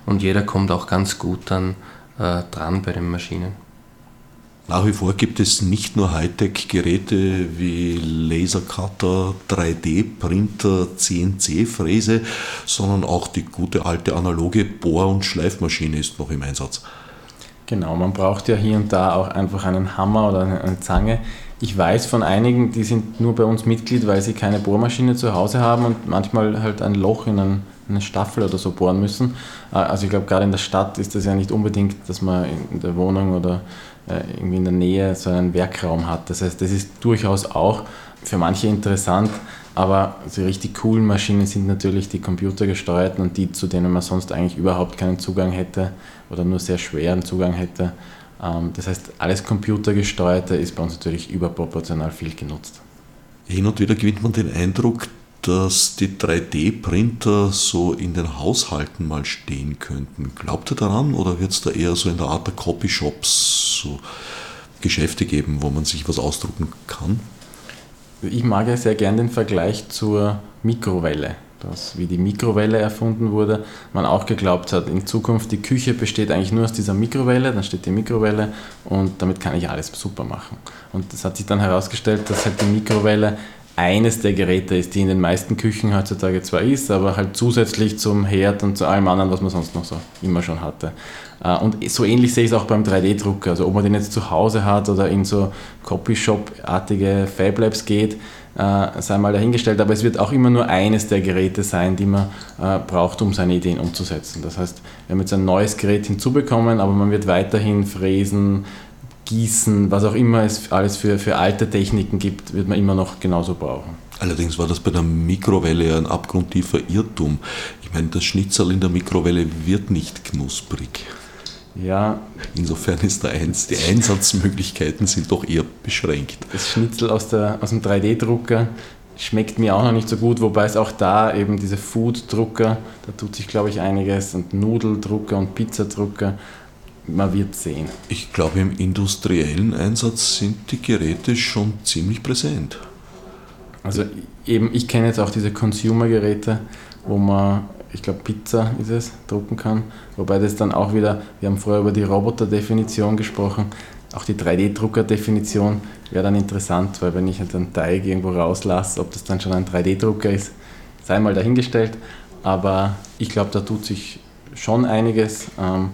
und jeder kommt auch ganz gut dann äh, dran bei den Maschinen.
Nach wie vor gibt es nicht nur Hightech-Geräte wie Lasercutter, 3D-Printer, CNC-Fräse, sondern auch die gute alte analoge Bohr- und Schleifmaschine ist noch im Einsatz.
Genau, man braucht ja hier und da auch einfach einen Hammer oder eine Zange. Ich weiß von einigen, die sind nur bei uns Mitglied, weil sie keine Bohrmaschine zu Hause haben und manchmal halt ein Loch in einen, eine Staffel oder so bohren müssen. Äh, also ich glaube, gerade in der Stadt ist das ja nicht unbedingt, dass man in der Wohnung oder äh, irgendwie in der Nähe so einen Werkraum hat. Das heißt, das ist durchaus auch für manche interessant, aber die richtig coolen Maschinen sind natürlich die computergesteuerten und die, zu denen man sonst eigentlich überhaupt keinen Zugang hätte oder nur sehr schweren Zugang hätte. Ähm, das heißt, alles computergesteuerte ist bei uns natürlich überproportional viel genutzt.
Hin und wieder gewinnt man den Eindruck, dass die 3D-Printer so in den Haushalten mal stehen könnten. Glaubt ihr daran oder wird es da eher so in der Art der Copyshops so Geschäfte geben, wo man sich was ausdrucken kann?
Ich mag ja sehr gern den Vergleich zur Mikrowelle. Dass, wie die Mikrowelle erfunden wurde, man auch geglaubt hat, in Zukunft die Küche besteht eigentlich nur aus dieser Mikrowelle, dann steht die Mikrowelle und damit kann ich alles super machen. Und es hat sich dann herausgestellt, dass halt die Mikrowelle eines der Geräte ist, die in den meisten Küchen heutzutage zwar ist, aber halt zusätzlich zum Herd und zu allem anderen, was man sonst noch so immer schon hatte. Äh, und so ähnlich sehe ich es auch beim 3D-Drucker. Also ob man den jetzt zu Hause hat oder in so Copyshop-artige Fab Labs geht, äh, sei mal dahingestellt, aber es wird auch immer nur eines der Geräte sein, die man äh, braucht, um seine Ideen umzusetzen. Das heißt, wir haben jetzt ein neues Gerät hinzubekommen, aber man wird weiterhin fräsen, Gießen, was auch immer es alles für, für alte Techniken gibt, wird man immer noch genauso brauchen.
Allerdings war das bei der Mikrowelle ein abgrundtiefer Irrtum. Ich meine, das Schnitzel in der Mikrowelle wird nicht knusprig.
Ja.
Insofern ist der Eins, die Einsatzmöglichkeiten sind doch eher beschränkt.
Das Schnitzel aus, der, aus dem 3D-Drucker schmeckt mir auch noch nicht so gut, wobei es auch da eben diese Food-Drucker, da tut sich glaube ich einiges und Nudeldrucker und Pizzadrucker man wird sehen.
Ich glaube, im industriellen Einsatz sind die Geräte schon ziemlich präsent.
Also eben, ich kenne jetzt auch diese Consumer-Geräte, wo man, ich glaube Pizza ist es, drucken kann. Wobei das dann auch wieder, wir haben vorher über die Roboter-Definition gesprochen, auch die 3D-Drucker-Definition wäre dann interessant, weil wenn ich halt einen Teig irgendwo rauslasse, ob das dann schon ein 3D-Drucker ist, sei mal dahingestellt. Aber ich glaube, da tut sich schon einiges. Ähm,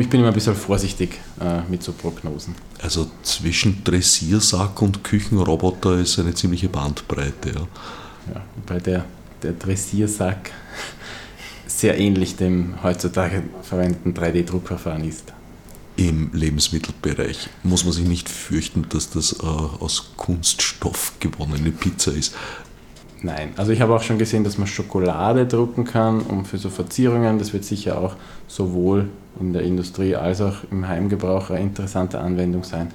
ich bin immer ein bisschen vorsichtig äh, mit so Prognosen.
Also zwischen Dressiersack und Küchenroboter ist eine ziemliche Bandbreite. Ja,
ja wobei der, der Dressiersack sehr ähnlich dem heutzutage verwendeten 3D-Druckverfahren ist.
Im Lebensmittelbereich muss man sich nicht fürchten, dass das äh, aus Kunststoff gewonnene Pizza ist.
Nein, also ich habe auch schon gesehen, dass man Schokolade drucken kann, um für so Verzierungen. Das wird sicher auch sowohl in der Industrie als auch im Heimgebrauch eine interessante Anwendung sein.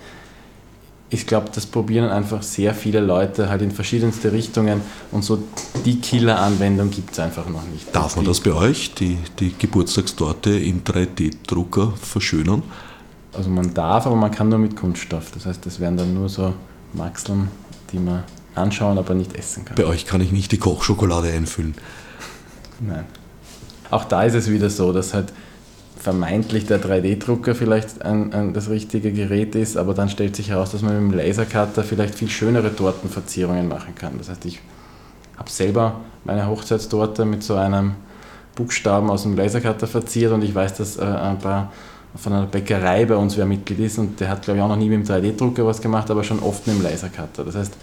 Ich glaube, das probieren einfach sehr viele Leute halt in verschiedenste Richtungen und so die Killer-Anwendung gibt es einfach noch nicht.
Darf man das bei euch, die, die Geburtstagstorte im 3D-Drucker verschönern?
Also man darf, aber man kann nur mit Kunststoff. Das heißt, das wären dann nur so Maxeln, die man anschauen, aber nicht essen kann.
Bei euch kann ich nicht die Kochschokolade einfüllen.
Nein. Auch da ist es wieder so, dass halt vermeintlich der 3D-Drucker vielleicht ein, ein, das richtige Gerät ist, aber dann stellt sich heraus, dass man mit dem Lasercutter vielleicht viel schönere Tortenverzierungen machen kann. Das heißt, ich habe selber meine Hochzeitstorte mit so einem Buchstaben aus dem Lasercutter verziert und ich weiß, dass äh, ein paar von einer Bäckerei bei uns wer Mitglied ist und der hat, glaube ich, auch noch nie mit dem 3D-Drucker was gemacht, aber schon oft mit dem Lasercutter. Das heißt,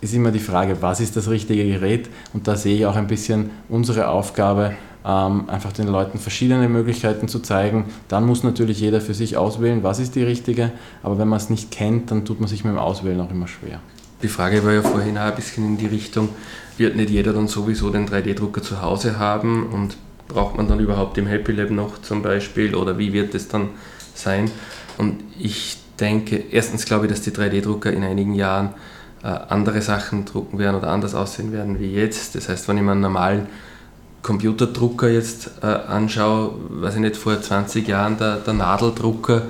ist immer die Frage, was ist das richtige Gerät? Und da sehe ich auch ein bisschen unsere Aufgabe, ähm, einfach den Leuten verschiedene Möglichkeiten zu zeigen. Dann muss natürlich jeder für sich auswählen, was ist die richtige. Aber wenn man es nicht kennt, dann tut man sich mit dem Auswählen auch immer schwer.
Die Frage war ja vorhin auch ein bisschen in die Richtung, wird nicht jeder dann sowieso den 3D-Drucker zu Hause haben und braucht man dann überhaupt im Happy Lab noch zum Beispiel oder wie wird es dann sein? Und ich denke, erstens glaube ich, dass die 3D-Drucker in einigen Jahren äh, andere Sachen drucken werden oder anders aussehen werden wie jetzt. Das heißt, wenn ich mir einen normalen Computerdrucker jetzt äh, anschaue, weiß ich nicht, vor 20 Jahren der, der Nadeldrucker,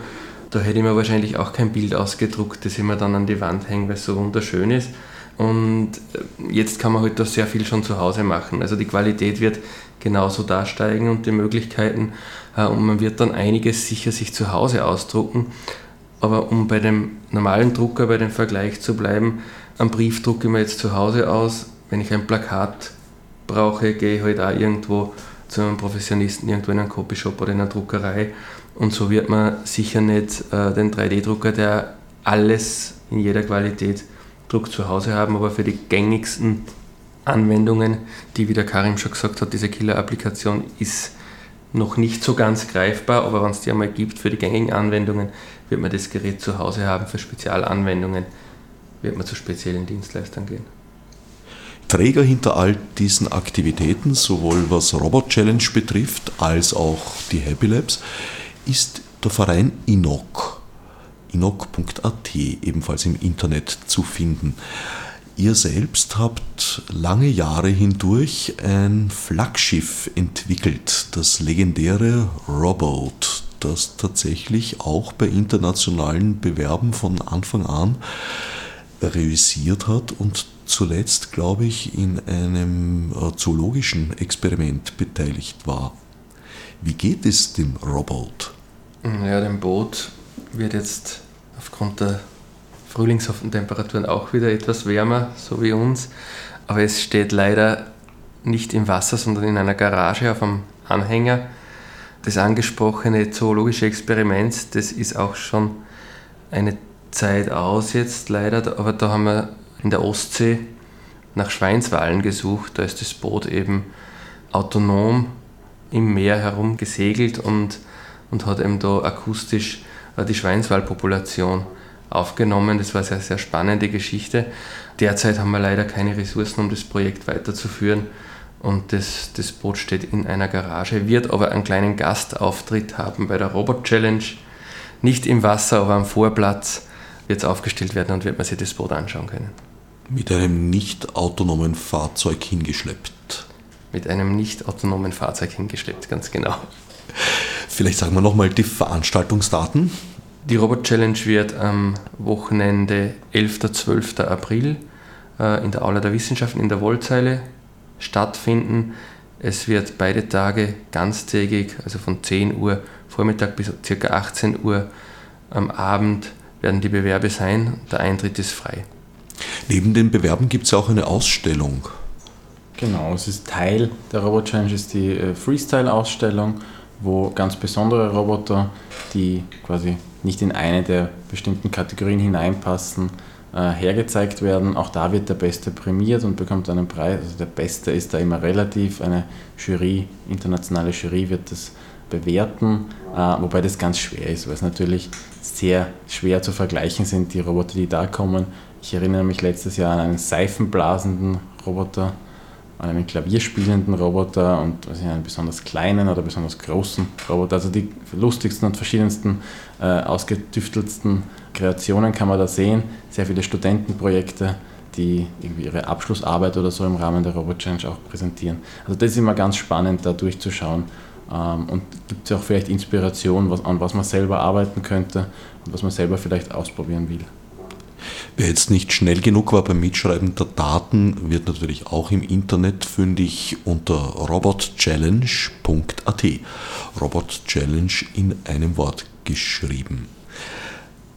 Da hätte ich mir wahrscheinlich auch kein Bild ausgedruckt, das ich mir dann an die Wand hänge, weil es so wunderschön ist. Und äh, jetzt kann man halt da sehr viel schon zu Hause machen. Also die Qualität wird genauso da steigen und die Möglichkeiten. Äh, und man wird dann einiges sicher sich zu Hause ausdrucken. Aber um bei dem normalen Drucker, bei dem Vergleich zu bleiben, am Brief drucke ich mir jetzt zu Hause aus. Wenn ich ein Plakat brauche, gehe ich halt auch irgendwo zu einem Professionisten, irgendwo in einem Copyshop oder in einer Druckerei. Und so wird man sicher nicht äh, den 3D-Drucker, der alles in jeder Qualität Druck zu Hause haben, aber für die gängigsten Anwendungen, die, wie der Karim schon gesagt hat, diese Killer-Applikation ist noch nicht so ganz greifbar, aber wenn es die einmal gibt für die gängigen Anwendungen, wird man das Gerät zu Hause haben. Für Spezialanwendungen wird man zu speziellen Dienstleistern gehen.
Träger hinter all diesen Aktivitäten, sowohl was Robot Challenge betrifft, als auch die Happy Labs, ist der Verein INOC inok.at ebenfalls im Internet zu finden. Ihr selbst habt lange Jahre hindurch ein Flaggschiff entwickelt, das legendäre Robot, das tatsächlich auch bei internationalen Bewerben von Anfang an reüssiert hat und zuletzt, glaube ich, in einem äh, zoologischen Experiment beteiligt war. Wie geht es dem Robot?
Ja, dem Boot wird jetzt aufgrund der frühlingshaften Temperaturen auch wieder etwas wärmer, so wie uns. Aber es steht leider nicht im Wasser, sondern in einer Garage auf einem Anhänger. Das angesprochene zoologische Experiment, das ist auch schon eine Zeit aus jetzt leider, aber da haben wir in der Ostsee nach Schweinswalen gesucht. Da ist das Boot eben autonom im Meer herumgesegelt und, und hat eben da akustisch die Schweinswalpopulation aufgenommen. Das war eine sehr, sehr spannende Geschichte. Derzeit haben wir leider keine Ressourcen, um das Projekt weiterzuführen. Und das, das Boot steht in einer Garage, wird aber einen kleinen Gastauftritt haben bei der Robot Challenge. Nicht im Wasser, aber am Vorplatz wird es aufgestellt werden und wird man sich das Boot anschauen können.
Mit einem nicht autonomen Fahrzeug hingeschleppt.
Mit einem nicht autonomen Fahrzeug hingeschleppt, ganz genau.
Vielleicht sagen wir nochmal die Veranstaltungsdaten.
Die Robot Challenge wird am Wochenende 11. 12. April äh, in der Aula der Wissenschaften in der Wollzeile stattfinden. Es wird beide Tage ganztägig, also von 10 Uhr Vormittag bis ca. 18 Uhr am Abend werden die Bewerbe sein. Der Eintritt ist frei.
Neben den Bewerben gibt es auch eine Ausstellung.
Genau, es ist Teil der Robot Challenge, ist die äh, Freestyle-Ausstellung wo ganz besondere Roboter, die quasi nicht in eine der bestimmten Kategorien hineinpassen, äh, hergezeigt werden. Auch da wird der Beste prämiert und bekommt einen Preis. Also der Beste ist da immer relativ. Eine Jury, internationale Jury wird das bewerten, äh, wobei das ganz schwer ist, weil es natürlich sehr schwer zu vergleichen sind, die Roboter, die da kommen. Ich erinnere mich letztes Jahr an einen seifenblasenden Roboter, einen klavierspielenden Roboter und also einen besonders kleinen oder besonders großen Roboter. Also die lustigsten und verschiedensten, äh, ausgetüftelsten Kreationen kann man da sehen. Sehr viele Studentenprojekte, die irgendwie ihre Abschlussarbeit oder so im Rahmen der Robot Challenge auch präsentieren. Also das ist immer ganz spannend, da durchzuschauen. Ähm, und gibt es auch vielleicht Inspiration, was, an was man selber arbeiten könnte und was man selber vielleicht ausprobieren will.
Wer jetzt nicht schnell genug war beim Mitschreiben der Daten, wird natürlich auch im Internet fündig unter robotchallenge.at. Robot Challenge in einem Wort geschrieben.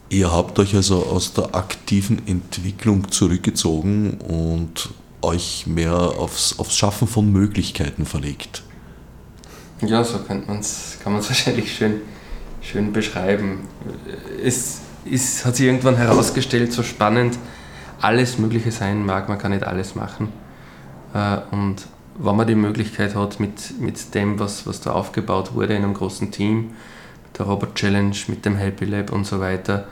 Ihr habt euch also aus der aktiven Entwicklung zurückgezogen und euch mehr aufs, aufs Schaffen von Möglichkeiten verlegt.
Ja, so kann man es wahrscheinlich schön, schön beschreiben. Es ist, hat sich irgendwann herausgestellt, so spannend alles Mögliche sein mag, man kann nicht alles machen. Äh, und wenn man die Möglichkeit hat, mit, mit dem, was, was da aufgebaut wurde in einem großen Team, mit der Robot Challenge, mit dem Happy Lab und so weiter,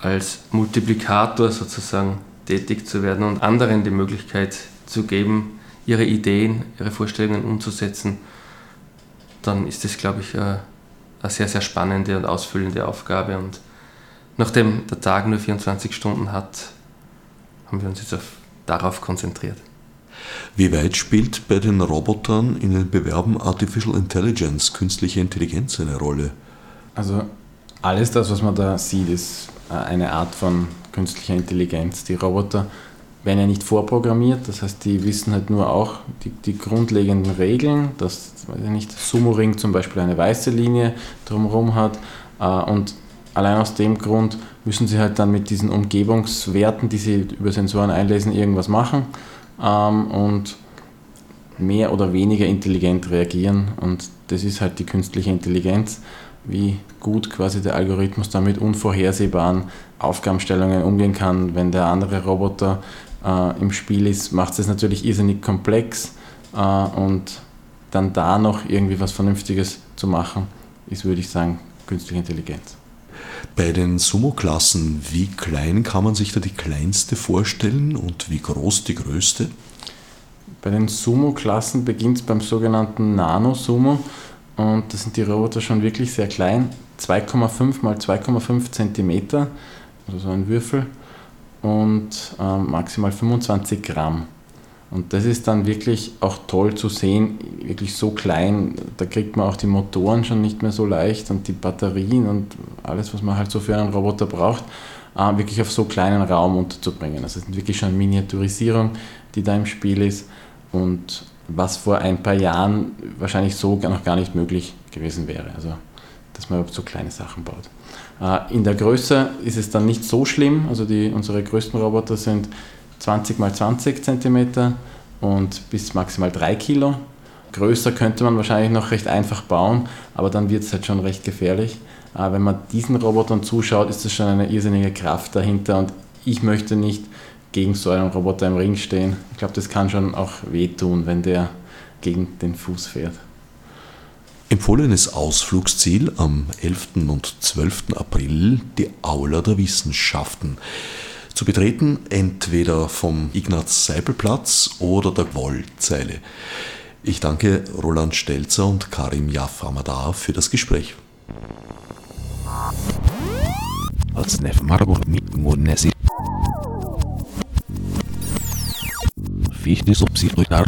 als Multiplikator sozusagen tätig zu werden und anderen die Möglichkeit zu geben, ihre Ideen, ihre Vorstellungen umzusetzen, dann ist das, glaube ich, eine sehr, sehr spannende und ausfüllende Aufgabe. Und nachdem der Tag nur 24 Stunden hat, haben wir uns jetzt auf, darauf konzentriert.
Wie weit spielt bei den Robotern in den Bewerben Artificial Intelligence, künstliche Intelligenz eine Rolle?
Also Alles das, was man da sieht, ist äh, eine Art von künstlicher Intelligenz. Die Roboter werden ja nicht vorprogrammiert, das heißt, die wissen halt nur auch die, die grundlegenden Regeln, dass weiß ich nicht, Sumo-Ring zum Beispiel eine weiße Linie drumherum hat äh, und allein aus dem Grund müssen sie halt dann mit diesen Umgebungswerten, die sie über Sensoren einlesen, irgendwas machen ähm, und mehr oder weniger intelligent reagieren und das ist halt die künstliche Intelligenz, wie gut quasi der Algorithmus damit unvorhersehbaren Aufgabenstellungen umgehen kann, wenn der andere Roboter äh, im Spiel ist, macht es natürlich irrsinnig komplex äh, und dann da noch irgendwie was Vernünftiges zu machen, ist, würde ich sagen, künstliche Intelligenz.
Bei den Sumo-Klassen, wie klein kann man sich da die kleinste vorstellen und wie groß die größte?
Bei den Sumo-Klassen beginnt es beim sogenannten Nano-Sumo und da sind die Roboter schon wirklich sehr klein, 2,5 mal 2,5 cm, also so ein Würfel und ähm, maximal 25 Gramm. Und das ist dann wirklich auch toll zu sehen, wirklich so klein, da kriegt man auch die Motoren schon nicht mehr so leicht und die Batterien und alles, was man halt so für einen Roboter braucht, äh, wirklich auf so kleinen Raum unterzubringen. Also es ist wirklich schon Miniaturisierung, die da im Spiel ist und was vor ein paar Jahren wahrscheinlich so noch gar nicht möglich gewesen wäre. Also dass man überhaupt so kleine Sachen baut. Äh, in der Größe ist es dann nicht so schlimm. Also die, unsere größten Roboter sind 20 x 20 cm und bis maximal 3 Kilo. Größer könnte man wahrscheinlich noch recht einfach bauen, aber dann wird es halt schon recht gefährlich. Äh, wenn man diesen Robotern zuschaut, ist das schon eine irrsinnige Kraft dahinter und ich möchte nicht gegen so einen Roboter im Ring stehen. Ich glaube, das kann schon auch wehtun, wenn der gegen den Fuß fährt.
Empfohlenes Ausflugsziel am 11. und 12. April die Aula der Wissenschaften. Zu betreten entweder vom Ignaz-Seipel-Platz oder der Wollzeile. Ich danke Roland Stelzer und Karim Jaff Amadar für das Gespräch. Fichte subsidiar